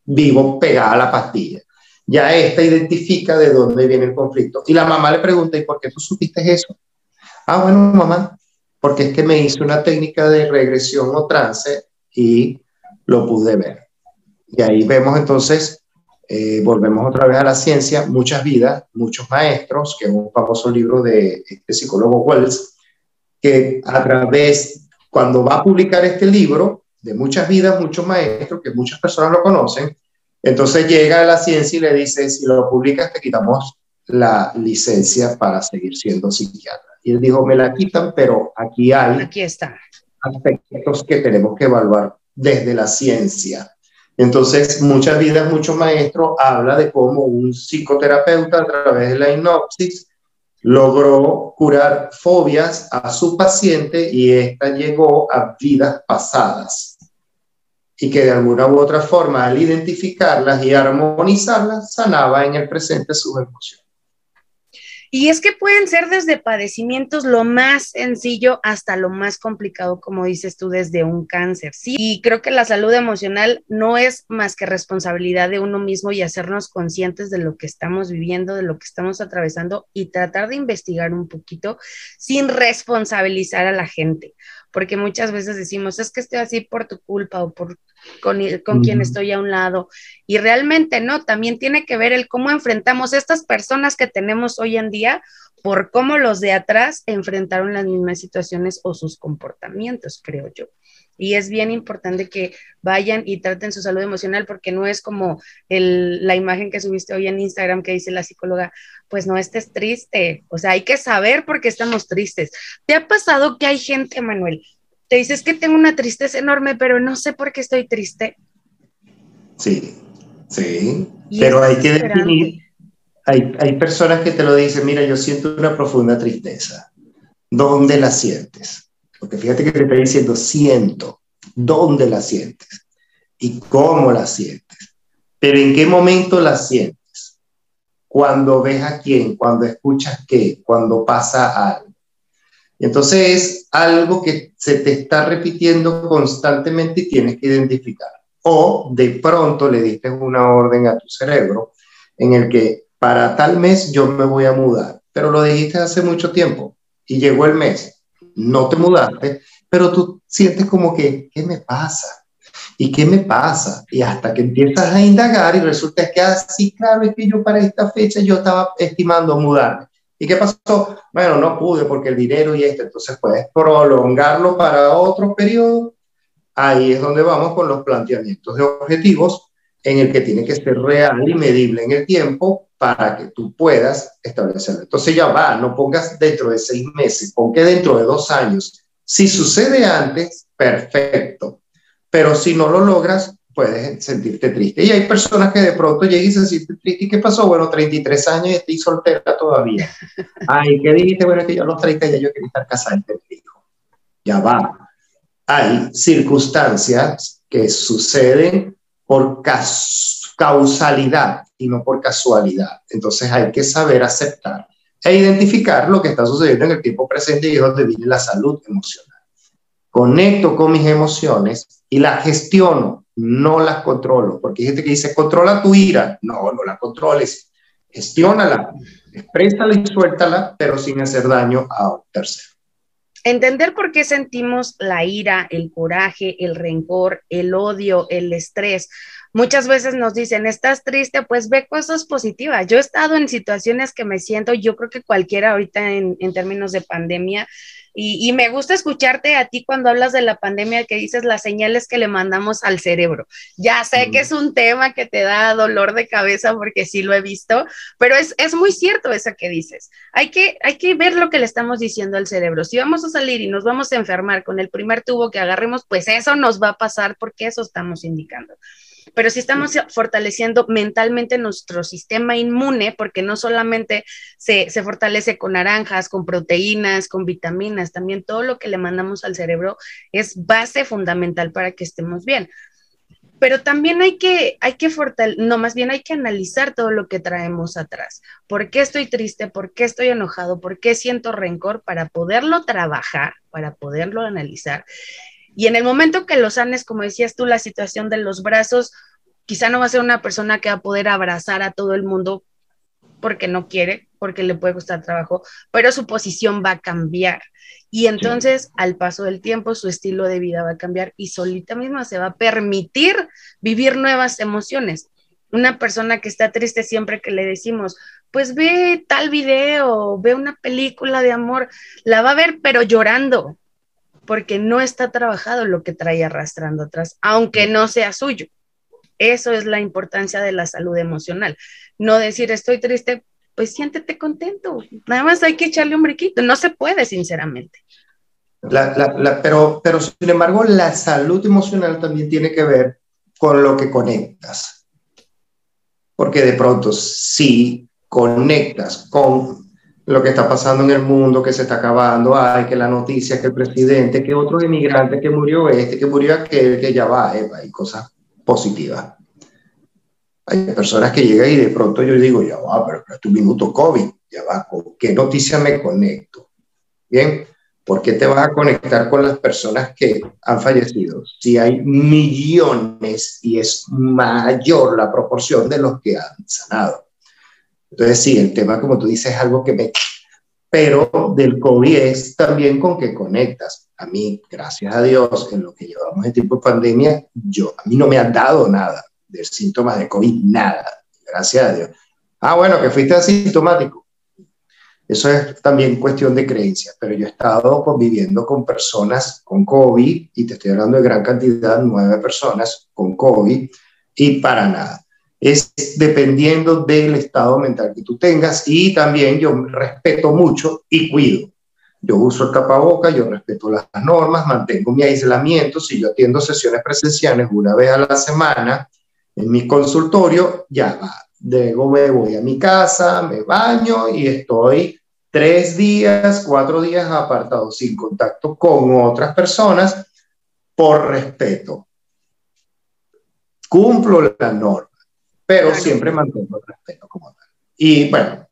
vivo pegada a la pastilla. Ya esta identifica de dónde viene el conflicto. Y la mamá le pregunta, ¿y por qué tú supiste eso? Ah, bueno, mamá, porque es que me hice una técnica de regresión o trance y lo pude ver. Y ahí vemos entonces, eh, volvemos otra vez a la ciencia, muchas vidas, muchos maestros, que es un famoso libro de este psicólogo Wells, que a través, cuando va a publicar este libro, de muchas vidas, muchos maestros, que muchas personas lo conocen, entonces llega a la ciencia y le dice, si lo publicas te quitamos la licencia para seguir siendo psiquiatra. Y él dijo, me la quitan, pero aquí hay Aquí está. aspectos que tenemos que evaluar desde la ciencia. Entonces, muchas vidas, muchos maestros habla de cómo un psicoterapeuta a través de la hipnosis logró curar fobias a su paciente y esta llegó a vidas pasadas. Y que de alguna u otra forma, al identificarlas y armonizarlas, sanaba en el presente sus emociones. Y es que pueden ser desde padecimientos lo más sencillo hasta lo más complicado, como dices tú, desde un cáncer. Sí, y creo que la salud emocional no es más que responsabilidad de uno mismo y hacernos conscientes de lo que estamos viviendo, de lo que estamos atravesando y tratar de investigar un poquito sin responsabilizar a la gente porque muchas veces decimos, es que estoy así por tu culpa o por con, con quien estoy a un lado. Y realmente no, también tiene que ver el cómo enfrentamos estas personas que tenemos hoy en día por cómo los de atrás enfrentaron las mismas situaciones o sus comportamientos, creo yo. Y es bien importante que vayan y traten su salud emocional porque no es como el, la imagen que subiste hoy en Instagram que dice la psicóloga, pues no estés triste. O sea, hay que saber por qué estamos tristes. ¿Te ha pasado que hay gente, Manuel? Te dices que tengo una tristeza enorme, pero no sé por qué estoy triste. Sí, sí. Pero hay que definir. Hay, hay personas que te lo dicen, mira, yo siento una profunda tristeza. ¿Dónde la sientes? Porque fíjate que te está diciendo siento, ¿dónde la sientes? ¿Y cómo la sientes? Pero ¿en qué momento la sientes? Cuando ves a quién, cuando escuchas qué, cuando pasa algo. Entonces es algo que se te está repitiendo constantemente y tienes que identificar. O de pronto le diste una orden a tu cerebro en el que para tal mes yo me voy a mudar, pero lo dijiste hace mucho tiempo y llegó el mes no te mudaste, pero tú sientes como que, ¿qué me pasa? ¿Y qué me pasa? Y hasta que empiezas a indagar y resulta que así, ah, claro, es que yo para esta fecha yo estaba estimando mudarme. ¿Y qué pasó? Bueno, no pude porque el dinero y esto, entonces puedes prolongarlo para otro periodo. Ahí es donde vamos con los planteamientos de objetivos en el que tiene que ser real y medible en el tiempo para que tú puedas establecerlo. Entonces ya va, no pongas dentro de seis meses, pon que dentro de dos años. Si sucede antes, perfecto, pero si no lo logras, puedes sentirte triste. Y hay personas que de pronto llegan y se sienten tristes. ¿Y qué pasó? Bueno, 33 años y estoy soltera todavía. Ay, ¿qué dijiste? Bueno, es que yo a los 30 ya yo quería estar casada y tener hijo. Ya va. Hay circunstancias que suceden por causalidad y no por casualidad. Entonces hay que saber aceptar e identificar lo que está sucediendo en el tiempo presente y es donde viene la salud emocional. Conecto con mis emociones y las gestiono, no las controlo, porque hay gente que dice, controla tu ira. No, no la controles, gestiónala, exprésala y suéltala, pero sin hacer daño a un tercero. Entender por qué sentimos la ira, el coraje, el rencor, el odio, el estrés. Muchas veces nos dicen, estás triste, pues ve cosas positivas. Yo he estado en situaciones que me siento, yo creo que cualquiera ahorita en, en términos de pandemia, y, me gusta escucharte a ti cuando hablas de la pandemia que dices las señales que le mandamos al cerebro. Ya sé que es un tema que te da dolor de cabeza porque sí lo he visto, pero es, es muy cierto eso que dices. Hay que, hay que ver lo que le estamos diciendo al cerebro. Si vamos a salir y nos vamos a enfermar con el primer tubo que agarremos, pues eso nos va a pasar porque eso estamos indicando pero si estamos fortaleciendo mentalmente nuestro sistema inmune, porque no solamente se, fortalece con naranjas, con proteínas, con vitaminas, también todo lo que le mandamos al cerebro es base fundamental para que estemos bien. Pero también hay que, hay que fortalecer, no, más bien hay que analizar todo lo que traemos atrás. ¿Por qué estoy triste? ¿Por qué estoy enojado? ¿Por qué siento rencor? Para poderlo trabajar, para poderlo analizar y en el momento que lo sanes, como decías tú, la situación de los brazos, quizá no va a ser una persona que va a poder abrazar a todo el mundo porque no quiere, porque le puede costar trabajo, pero su posición va a cambiar. Y entonces, al paso del tiempo, su estilo de vida va a cambiar y solita misma se va a permitir vivir nuevas emociones. Una persona que está triste siempre que le decimos, pues ve tal video, ve una película de amor, la va a ver, pero llorando, porque no está trabajado lo que trae arrastrando atrás, aunque no sea suyo. Eso es la importancia de la salud emocional. No decir estoy triste, pues siéntete contento. Nada más hay que echarle un briquito. No se puede, sinceramente. pero, pero sin embargo, la salud emocional también tiene que ver con lo que conectas. Porque de pronto, si conectas con lo que está pasando en el mundo, que se está acabando, hay que la noticia, que el presidente, que otro inmigrante, que murió este, que murió aquel, que ya va, hay cosas positivas. Hay personas que llegan y de pronto yo digo, ya va, pero es tu minuto COVID, ya va, ¿con qué noticia me conecto? Bien, ¿por qué te vas a conectar con las personas que han fallecido? Si hay millones y es mayor la proporción de los que han sanado. Entonces, sí, el tema, como tú dices, es algo que me... Pero del COVID es también con que conectas. A mí, gracias a Dios, en lo que llevamos de tiempo de pandemia, yo, a mí no me ha dado nada de síntomas de COVID, nada. Gracias a Dios. Ah, bueno, que fuiste asintomático. Eso es también cuestión de creencias, pero yo he estado conviviendo con personas con COVID, y te estoy hablando de gran cantidad, nueve personas con COVID, y para nada es dependiendo del estado mental que tú tengas y también yo respeto mucho y cuido. Yo uso el tapaboca, yo respeto las normas, mantengo mi aislamiento. Si yo atiendo sesiones presenciales una vez a la semana en mi consultorio, ya va. Luego me voy a mi casa, me baño y estoy tres días, cuatro días apartado sin contacto con otras personas por respeto. Cumplo la norma pero siempre mantengo el respeto como tal. Y bueno,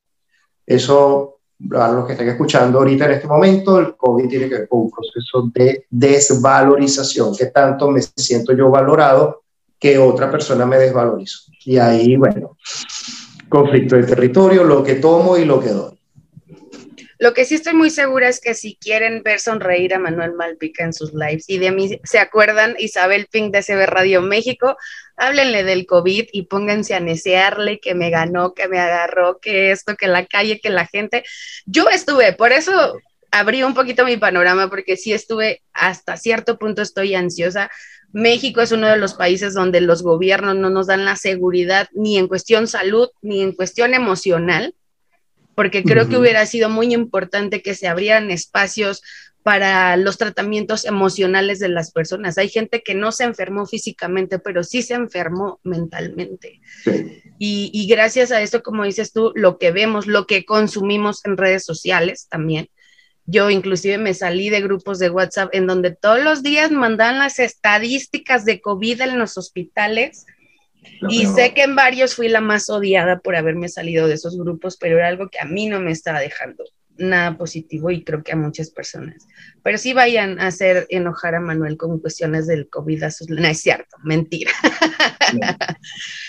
eso, a los que están escuchando ahorita en este momento, el COVID tiene que ver con un proceso de desvalorización, que tanto me siento yo valorado que otra persona me desvalorizó. Y ahí, bueno, conflicto de territorio, lo que tomo y lo que doy. Lo que sí estoy muy segura es que si quieren ver sonreír a Manuel Malpica en sus lives y de mí se acuerdan Isabel Pink de CB Radio México, háblenle del COVID y pónganse a necearle que me ganó, que me agarró, que esto, que la calle, que la gente. Yo estuve, por eso abrí un poquito mi panorama porque sí estuve hasta cierto punto estoy ansiosa. México es uno de los países donde los gobiernos no nos dan la seguridad ni en cuestión salud ni en cuestión emocional porque creo que hubiera sido muy importante que se abrieran espacios para los tratamientos emocionales de las personas. Hay gente que no se enfermó físicamente, pero sí se enfermó mentalmente. Y, y, gracias a esto, como dices tú, lo que vemos, lo que consumimos en redes sociales también. Yo inclusive me salí de grupos de WhatsApp en donde todos los días mandan las estadísticas de COVID en los hospitales y sé que en varios fui la más odiada por haberme salido de esos grupos, pero era algo que a mí no me estaba dejando nada positivo y creo que a muchas personas. Pero sí vayan a hacer enojar a Manuel con cuestiones del COVID a sus... No es cierto, mentira.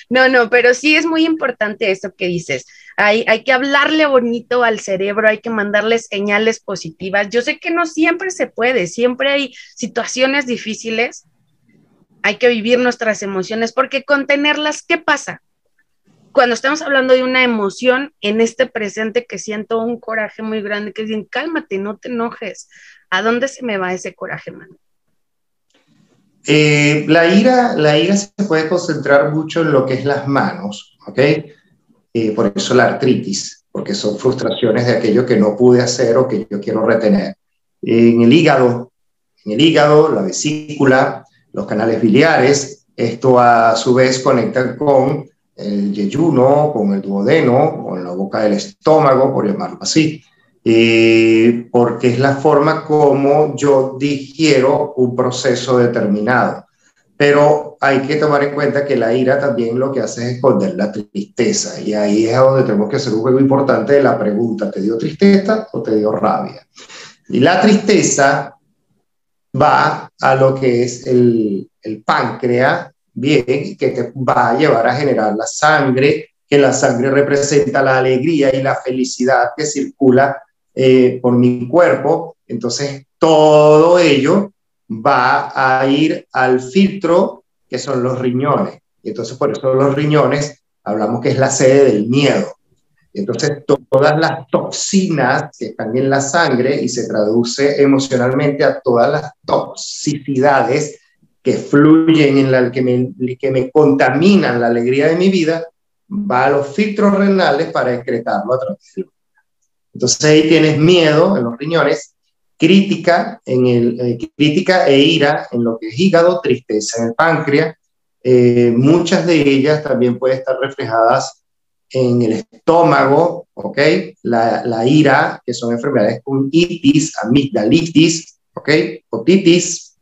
no, no, pero sí es muy importante esto que dices. Hay, hay que hablarle bonito al cerebro, hay que mandarle señales positivas. Yo sé que no siempre se puede, siempre hay situaciones difíciles, hay que vivir nuestras emociones, porque contenerlas, ¿qué pasa? Cuando estamos hablando de una emoción en este presente que siento un coraje muy grande, que dicen, cálmate, no te enojes. ¿A dónde se me va ese coraje, mano? Eh, la, ira, la ira se puede concentrar mucho en lo que es las manos, ¿ok? Eh, por eso la artritis, porque son frustraciones de aquello que no pude hacer o que yo quiero retener. En el hígado, en el hígado, la vesícula, los canales biliares, esto a su vez conecta con el yeyuno, con el duodeno, con la boca del estómago, por llamarlo así, eh, porque es la forma como yo digiero un proceso determinado. Pero hay que tomar en cuenta que la ira también lo que hace es esconder la tristeza. Y ahí es donde tenemos que hacer un juego importante de la pregunta, ¿te dio tristeza o te dio rabia? Y la tristeza va a lo que es el, el páncreas, bien, que te va a llevar a generar la sangre, que la sangre representa la alegría y la felicidad que circula eh, por mi cuerpo. Entonces, todo ello va a ir al filtro que son los riñones. Y entonces, por eso los riñones hablamos que es la sede del miedo. Entonces, todas las toxinas que están en la sangre y se traduce emocionalmente a todas las toxicidades que fluyen en la que me, que me contaminan la alegría de mi vida, va a los filtros renales para excretarlo a través de Entonces ahí tienes miedo en los riñones, crítica, en el, eh, crítica e ira en lo que es hígado, tristeza en el páncreas. Eh, muchas de ellas también pueden estar reflejadas en el estómago, ¿ok? La, la, ira, que son enfermedades con itis, amigdalitis, ¿ok? Otitis,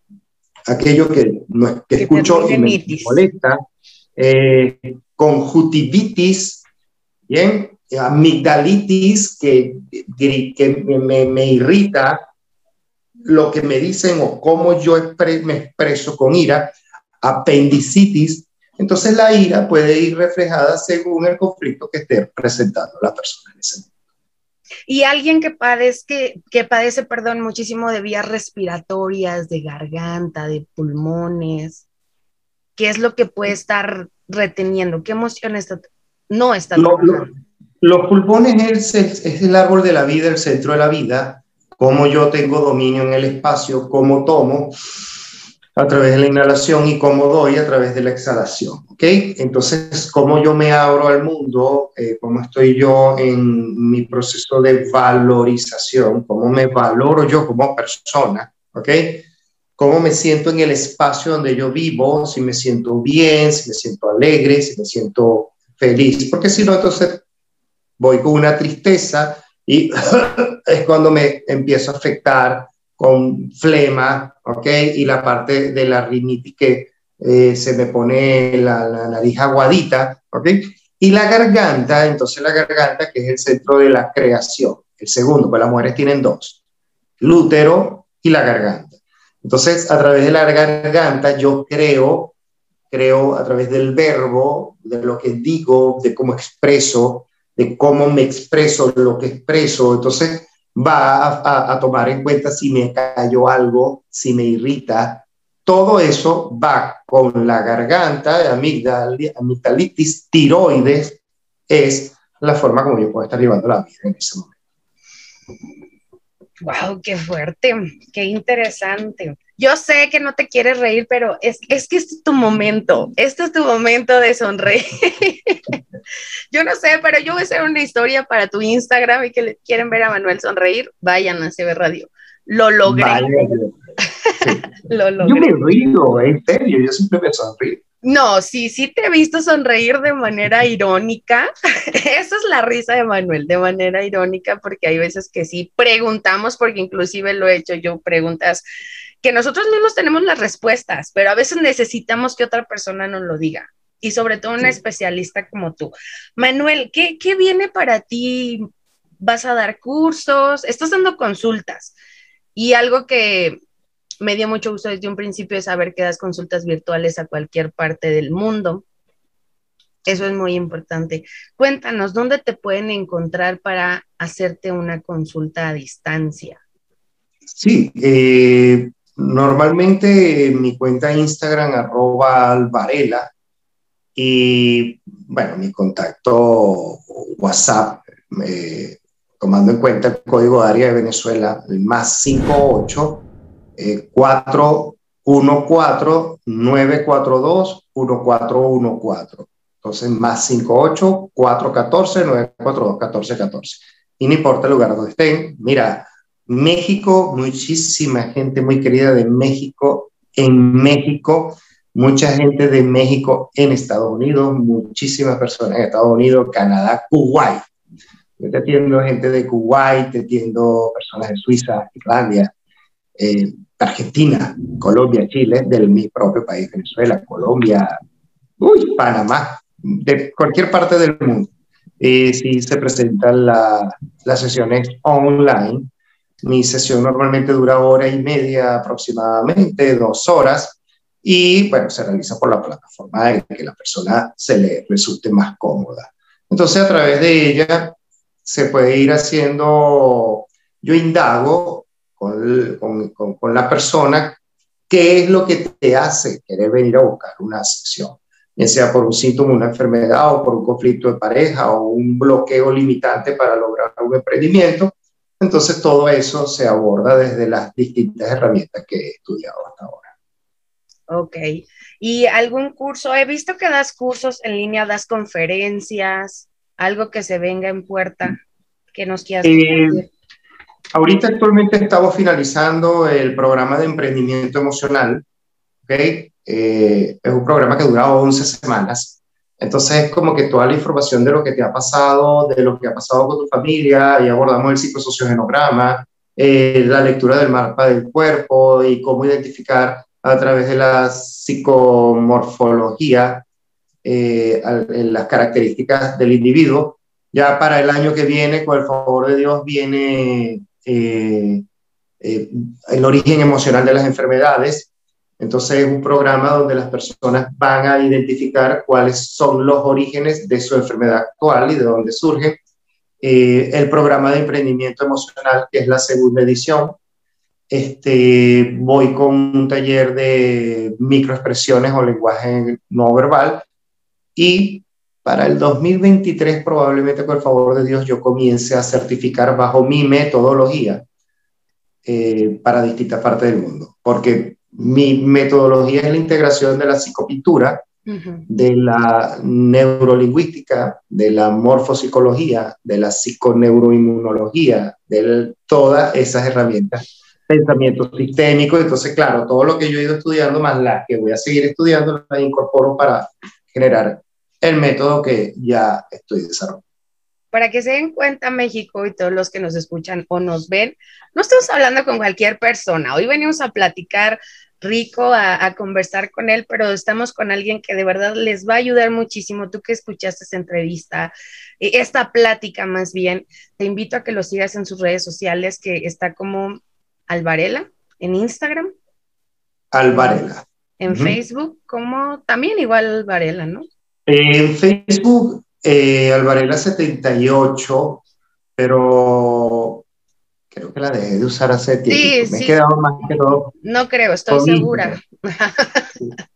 aquello que, no, que escucho y me molesta, eh, conjuntivitis, ¿bien? Amigdalitis, que, que me, me, irrita lo que me dicen o cómo yo me expreso con ira, apendicitis, entonces la ira puede ir reflejada según el conflicto que esté presentando la persona en ese momento. Y alguien que padece, que padece, perdón, muchísimo de vías respiratorias, de garganta, de pulmones, ¿qué es lo que puede estar reteniendo? ¿Qué emoción está, no está Los pulmones es, es el árbol de la vida, el centro de la vida, cómo yo tengo dominio en el espacio, cómo tomo, a través de la inhalación y cómo doy a través de la exhalación. ¿Ok? Entonces, cómo yo me abro al mundo, eh, cómo estoy yo en mi proceso de valorización, cómo me valoro yo como persona. ¿Ok? Cómo me siento en el espacio donde yo vivo, si me siento bien, si me siento alegre, si me siento feliz. Porque si no, entonces voy con una tristeza y es cuando me empiezo a afectar con flema, ¿ok? Y la parte de la rinitis que eh, se me pone la, la, nariz aguadita, ¿ok? Y la garganta, entonces la garganta que es el centro de la creación. El segundo, pues las mujeres tienen dos, el útero y la garganta. Entonces, a través de la garganta yo creo, creo a través del verbo, de lo que digo, de cómo expreso, de cómo me expreso, lo que expreso. Entonces, va a, tomar en cuenta si me cayó algo, si me irrita. Todo eso va con la garganta, amigdal, amigdalitis, tiroides, es la forma como yo puedo estar llevando la vida en ese momento. Wow, qué fuerte, qué interesante. Yo sé que no te quieres reír, pero es, es que este es tu momento, este es tu momento de sonreír. yo no sé, pero yo voy a hacer una historia para tu Instagram y que quieren ver a Manuel sonreír, vayan a CB Radio. Lo logré. Lo logré. Yo me río, en serio, yo siempre me sonrío. No, sí, sí te he visto sonreír de manera irónica. Esa es la risa de Manuel, de manera irónica, porque hay veces que sí preguntamos, porque inclusive lo he hecho yo, preguntas que nosotros mismos tenemos las respuestas, pero a veces necesitamos que otra persona nos lo diga. Y sobre todo una especialista como tú. Manuel, ¿qué, ¿qué viene para ti? ¿Vas a dar cursos? ¿Estás dando consultas? Y algo que me dio mucho gusto desde un principio saber que das consultas virtuales a cualquier parte del mundo. Eso es muy importante. Cuéntanos, ¿dónde te pueden encontrar para hacerte una consulta a distancia? Sí, eh, normalmente mi cuenta Instagram arroba alvarela y bueno, mi contacto WhatsApp, eh, tomando en cuenta el código de área de Venezuela, el más 58 eh, 414 942 1414. Entonces, más 58 414 942 1414. Y no importa el lugar donde estén. Mira, México, muchísima gente muy querida de México en México, mucha gente de México en Estados Unidos, muchísimas personas en Estados Unidos, Canadá, Kuwait. Yo te atiendo gente de Kuwait, te atiendo personas de Suiza, Irlanda, eh, Argentina, Colombia, Chile, del mi propio país, Venezuela, Colombia, uy, Panamá, de cualquier parte del mundo. Y si se presentan las sesiones online, mi sesión normalmente dura hora y media aproximadamente, dos horas, y bueno, se realiza por la plataforma en que la persona se le resulte más cómoda. Entonces, a través de ella se puede ir haciendo, yo indago con, con, con, la persona qué es lo que te hace querer venir a buscar una sesión, ya sea por un síntoma, una enfermedad o por un conflicto de pareja o un bloqueo limitante para lograr un emprendimiento entonces todo eso se aborda desde las distintas herramientas que he estudiado hasta ahora. Ok. ¿Y algún curso? He visto que das cursos en línea, das conferencias, algo que se venga en puerta que nos quieras eh, Ahorita actualmente estamos finalizando el programa de emprendimiento emocional. ¿okay? Eh, es un programa que dura 11 semanas entonces es como que toda la información de lo que te ha pasado, de lo que ha pasado con tu familia, y abordamos el psicosociogenograma, eh, la lectura del mapa del cuerpo y cómo identificar a través de la psicomorfología eh, las características del individuo. Ya para el año que viene, con el favor de Dios, viene eh, el origen emocional de las enfermedades entonces es un programa donde las personas van a identificar cuáles son los orígenes de su enfermedad actual y de dónde surge. Eh, el programa de emprendimiento emocional, que es la segunda edición. Este, voy con un taller de microexpresiones o lenguaje no verbal y para el 2023 probablemente con el favor de Dios yo comience a certificar bajo mi metodología eh, para distintas partes del mundo, porque mi metodología es la integración de la psicopintura, de la neurolingüística, de la morfopsicología, de la psiconeuroinmunología, de todas esas herramientas, pensamiento sistémico. Entonces, claro, todo lo que yo he ido estudiando, más las que voy a seguir estudiando, las incorporo para generar el método que ya estoy desarrollando para que se den cuenta México y todos los que nos escuchan o nos ven, no estamos hablando con cualquier persona. Hoy venimos a platicar rico, a, conversar con él, pero estamos con alguien que de verdad les va a ayudar muchísimo. Tú que escuchaste esta entrevista, eh, esta plática más bien, te invito a que lo sigas en sus redes sociales, que está como Alvarela en Instagram. Alvarela. En Facebook, como también igual Alvarela, ¿no? En Facebook eh, Alvarela 78, pero creo que la dejé de usar hace tiempo. Me he quedado más que todo. No creo, estoy segura.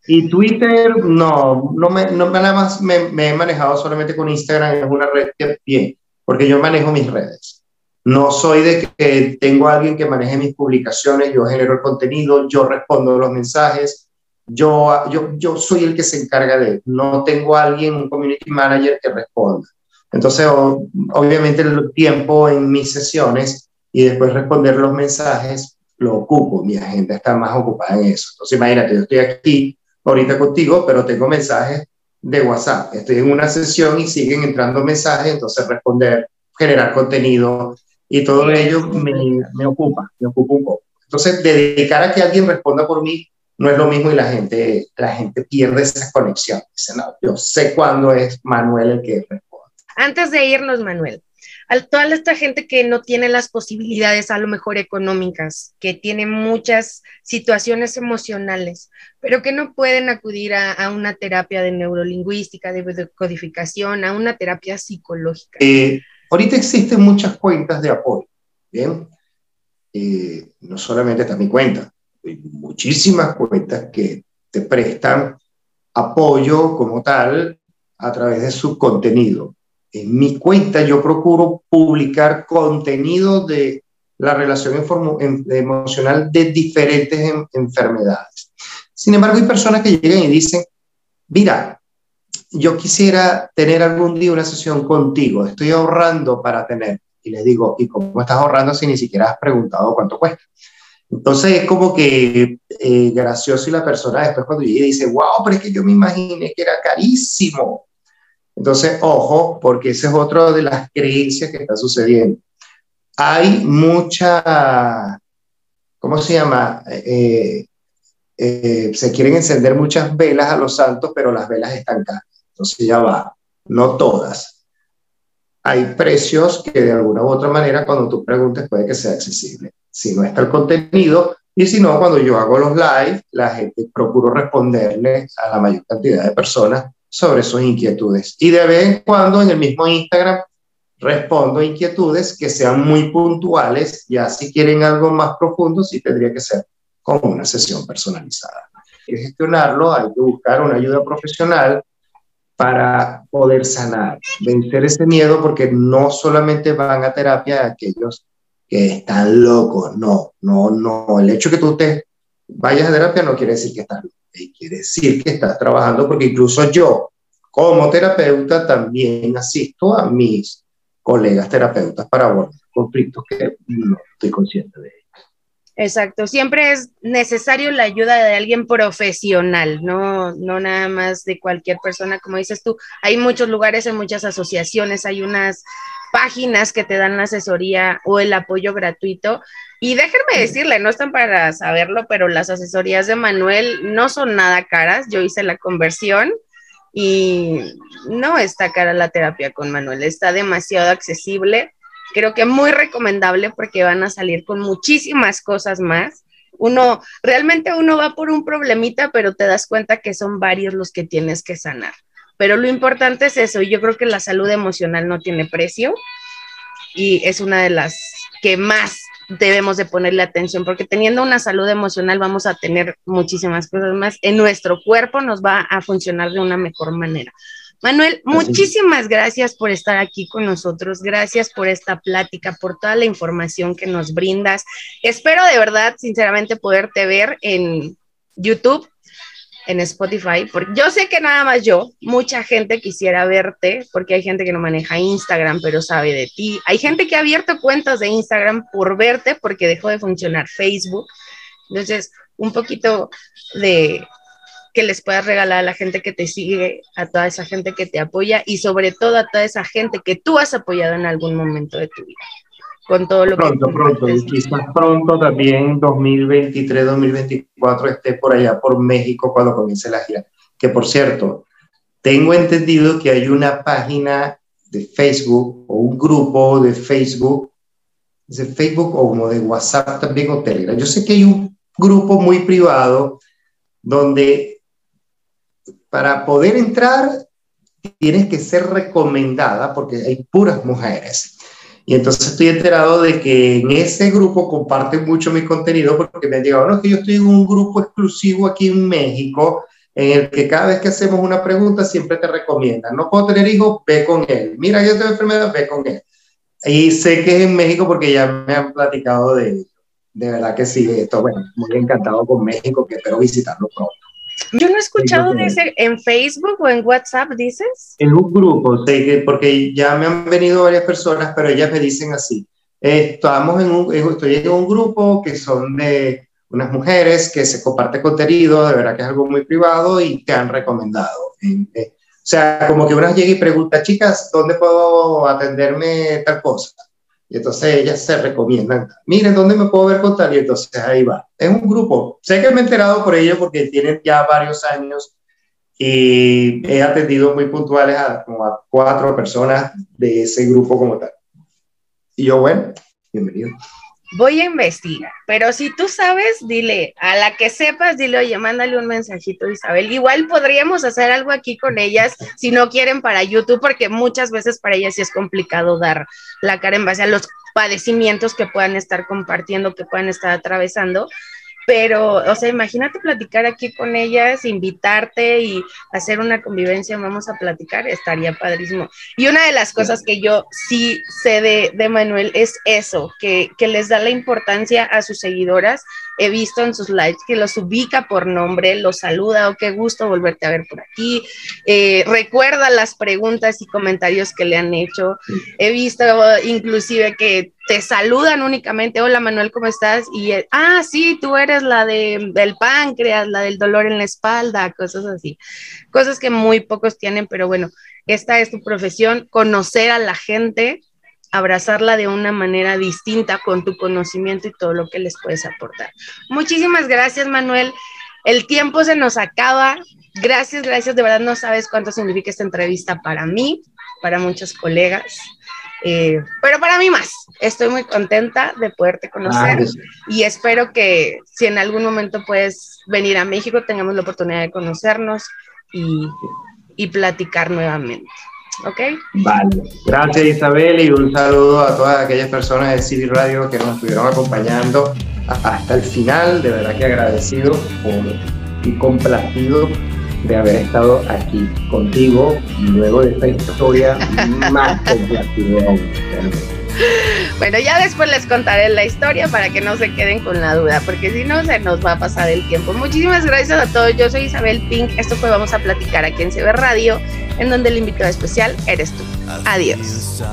Y Twitter, no, no me, no me, nada más me, me, he manejado solamente con Instagram, es una red que bien, porque yo manejo mis redes. No soy de que tengo a alguien que maneje mis publicaciones, yo genero el contenido, yo respondo los mensajes, yo, yo, yo soy el que se encarga de, no tengo a alguien, un community manager que responda. Entonces, obviamente el tiempo en mis sesiones y después responder los mensajes lo ocupo, mi agenda está más ocupada en eso. Entonces, imagínate, yo estoy aquí ahorita contigo, pero tengo mensajes de WhatsApp. Estoy en una sesión y siguen entrando mensajes, entonces responder, generar contenido y todo ello me, me ocupa, me ocupa un poco. Entonces, dedicar a que alguien responda por mí no es lo mismo y la gente, la gente pierde esa conexión. Dice, no, yo sé cuándo es Manuel el que responde. Antes de irnos, Manuel, a toda esta gente que no tiene las posibilidades a lo mejor económicas, que tiene muchas situaciones emocionales, pero que no pueden acudir a, una terapia de neurolingüística, de codificación, a una terapia psicológica. Eh, ahorita existen muchas cuentas de apoyo, ¿bien? Eh, no solamente está mi cuenta, muchísimas cuentas que te prestan apoyo como tal a través de su contenido. En mi cuenta yo procuro publicar contenido de la relación emocional de diferentes enfermedades. Sin embargo, hay personas que llegan y dicen, mira, yo quisiera tener algún día una sesión contigo, estoy ahorrando para tener. Y les digo, ¿y cómo estás ahorrando si ni siquiera has preguntado cuánto cuesta? Entonces es como que eh, gracioso y la persona después cuando llega dice, wow, pero es que yo me imaginé que era carísimo. Entonces, ojo, porque esa es otra de las creencias que está sucediendo. Hay mucha, ¿cómo se llama? Eh, eh, se quieren encender muchas velas a los santos, pero las velas están caras. Entonces ya va, no todas. Hay precios que de alguna u otra manera cuando tú preguntes puede que sea accesible. Si no está el contenido y si no, cuando yo hago los live, la gente procuro responderle a la mayor cantidad de personas sobre sus inquietudes. Y de vez en cuando en el mismo Instagram respondo inquietudes que sean muy puntuales. Ya si quieren algo más profundo, sí tendría que ser con una sesión personalizada. Hay que gestionarlo, hay que buscar una ayuda profesional para poder sanar, vencer ese miedo, porque no solamente van a terapia aquellos que están locos, no, no, no. El hecho que tú te vayas a terapia no quiere decir que estás loco, quiere decir que estás trabajando, porque incluso yo, como terapeuta, también asisto a mis colegas terapeutas para abordar conflictos que no estoy consciente de ellos. Exacto, siempre es necesario la ayuda de alguien profesional, no, no nada más de cualquier persona, como dices tú. Hay muchos lugares, hay muchas asociaciones, hay unas páginas que te dan la asesoría o el apoyo gratuito. Y déjenme decirle, no están para saberlo, pero las asesorías de Manuel no son nada caras. Yo hice la conversión y no está cara la terapia con Manuel, está demasiado accesible creo que muy recomendable porque van a salir con muchísimas cosas más. Uno, realmente uno va por un problemita, pero te das cuenta que son varios los que tienes que sanar. Pero lo importante es eso, yo creo que la salud emocional no tiene precio y es una de las que más debemos de ponerle atención, porque teniendo una salud emocional vamos a tener muchísimas cosas más. En nuestro cuerpo nos va a funcionar de una mejor manera. Manuel, muchísimas gracias por estar aquí con nosotros, gracias por esta plática, por toda la información que nos brindas. Espero de verdad, sinceramente, poderte ver en YouTube, en Spotify, porque yo sé que nada más yo, mucha gente quisiera verte, porque hay gente que no maneja Instagram, pero sabe de ti. Hay gente que ha abierto cuentas de Instagram por verte, porque dejó de funcionar Facebook. Entonces, un poquito de que les puedas regalar a la gente que te sigue, a toda esa gente que te apoya y sobre todo a toda esa gente que tú has apoyado en algún momento de tu vida. Con todo lo pronto, que pronto, y quizás pronto también 2023, 2024 esté por allá por México cuando comience la gira. Que por cierto, tengo entendido que hay una página de Facebook o un grupo de Facebook, de Facebook o como de WhatsApp también o Telegram. Yo sé que hay un grupo muy privado donde para poder entrar tienes que ser recomendada porque hay puras mujeres. Y entonces estoy enterado de que en ese grupo comparten mucho mi contenido porque me han llegado, no, es que yo estoy en un grupo exclusivo aquí en México en el que cada vez que hacemos una pregunta siempre te recomiendan, no puedo tener hijos, ve con él. Mira, yo tengo enfermedad, ve con él. Y sé que es en México porque ya me han platicado de. De verdad que sí, esto, bueno, muy encantado con México, que espero visitarlo pronto. Yo no he escuchado de ese en Facebook o en WhatsApp, dices. En un grupo, porque ya me han venido varias personas, pero ellas me dicen así. estamos en un, estoy en un grupo que son de unas mujeres que se comparte contenido, de verdad que es algo muy privado y te han recomendado. Eh, o sea, como que una llega y pregunta, chicas, ¿dónde puedo atenderme tal cosa? Y entonces ellas se recomiendan, miren, ¿dónde me puedo ver con tal? Y entonces ahí va. Es un grupo. Sé que me he enterado por ello porque tienen ya varios años y he atendido muy puntuales a como a cuatro personas de ese grupo como tal. Y yo, bueno, bienvenido voy a investigar, pero si tú sabes, dile, a la que sepas, dile, oye, mándale un mensajito Isabel. Igual podríamos hacer algo aquí con ellas si no quieren para YouTube, porque muchas veces para ellas sí es complicado dar la cara en base a los padecimientos que puedan estar compartiendo, que puedan estar atravesando. Pero, o sea, imagínate platicar aquí con ellas, invitarte y hacer una convivencia, vamos a platicar, estaría padrísimo. Y una de las cosas que yo sí sé de, de Manuel es eso, que, que les da la importancia a sus seguidoras. He visto en sus lives que los ubica por nombre, los saluda, o oh, qué gusto volverte a ver por aquí. Eh, recuerda las preguntas y comentarios que le han hecho. He visto inclusive que te saludan únicamente, hola Manuel, ¿cómo estás? Y, ah, sí, tú eres la de, del páncreas, la del dolor en la espalda, cosas así. Cosas que muy pocos tienen, pero bueno, esta es tu profesión, conocer a la gente, abrazarla de una manera distinta con tu conocimiento y todo lo que les puedes aportar. Muchísimas gracias, Manuel. El tiempo se nos acaba. Gracias, gracias. De verdad no sabes cuánto significa esta entrevista para mí, para muchos colegas. Eh, pero para mí más, estoy muy contenta de poderte conocer y espero que si en algún momento puedes venir a México, tengamos la oportunidad de conocernos y, y platicar nuevamente. ¿Ok? Vale. Gracias Isabel y un saludo a todas aquellas personas de City Radio que nos estuvieron acompañando hasta el final. De verdad que agradecido y complacido de haber estado aquí contigo luego de esta historia más complacido Bueno, ya después les contaré la historia para que no se queden con la duda, porque si no se nos va a pasar el tiempo. Muchísimas gracias a todos. Yo soy Isabel Pink. Esto fue Vamos a platicar aquí en CB Radio, en donde el invitado especial eres tú. Adiós.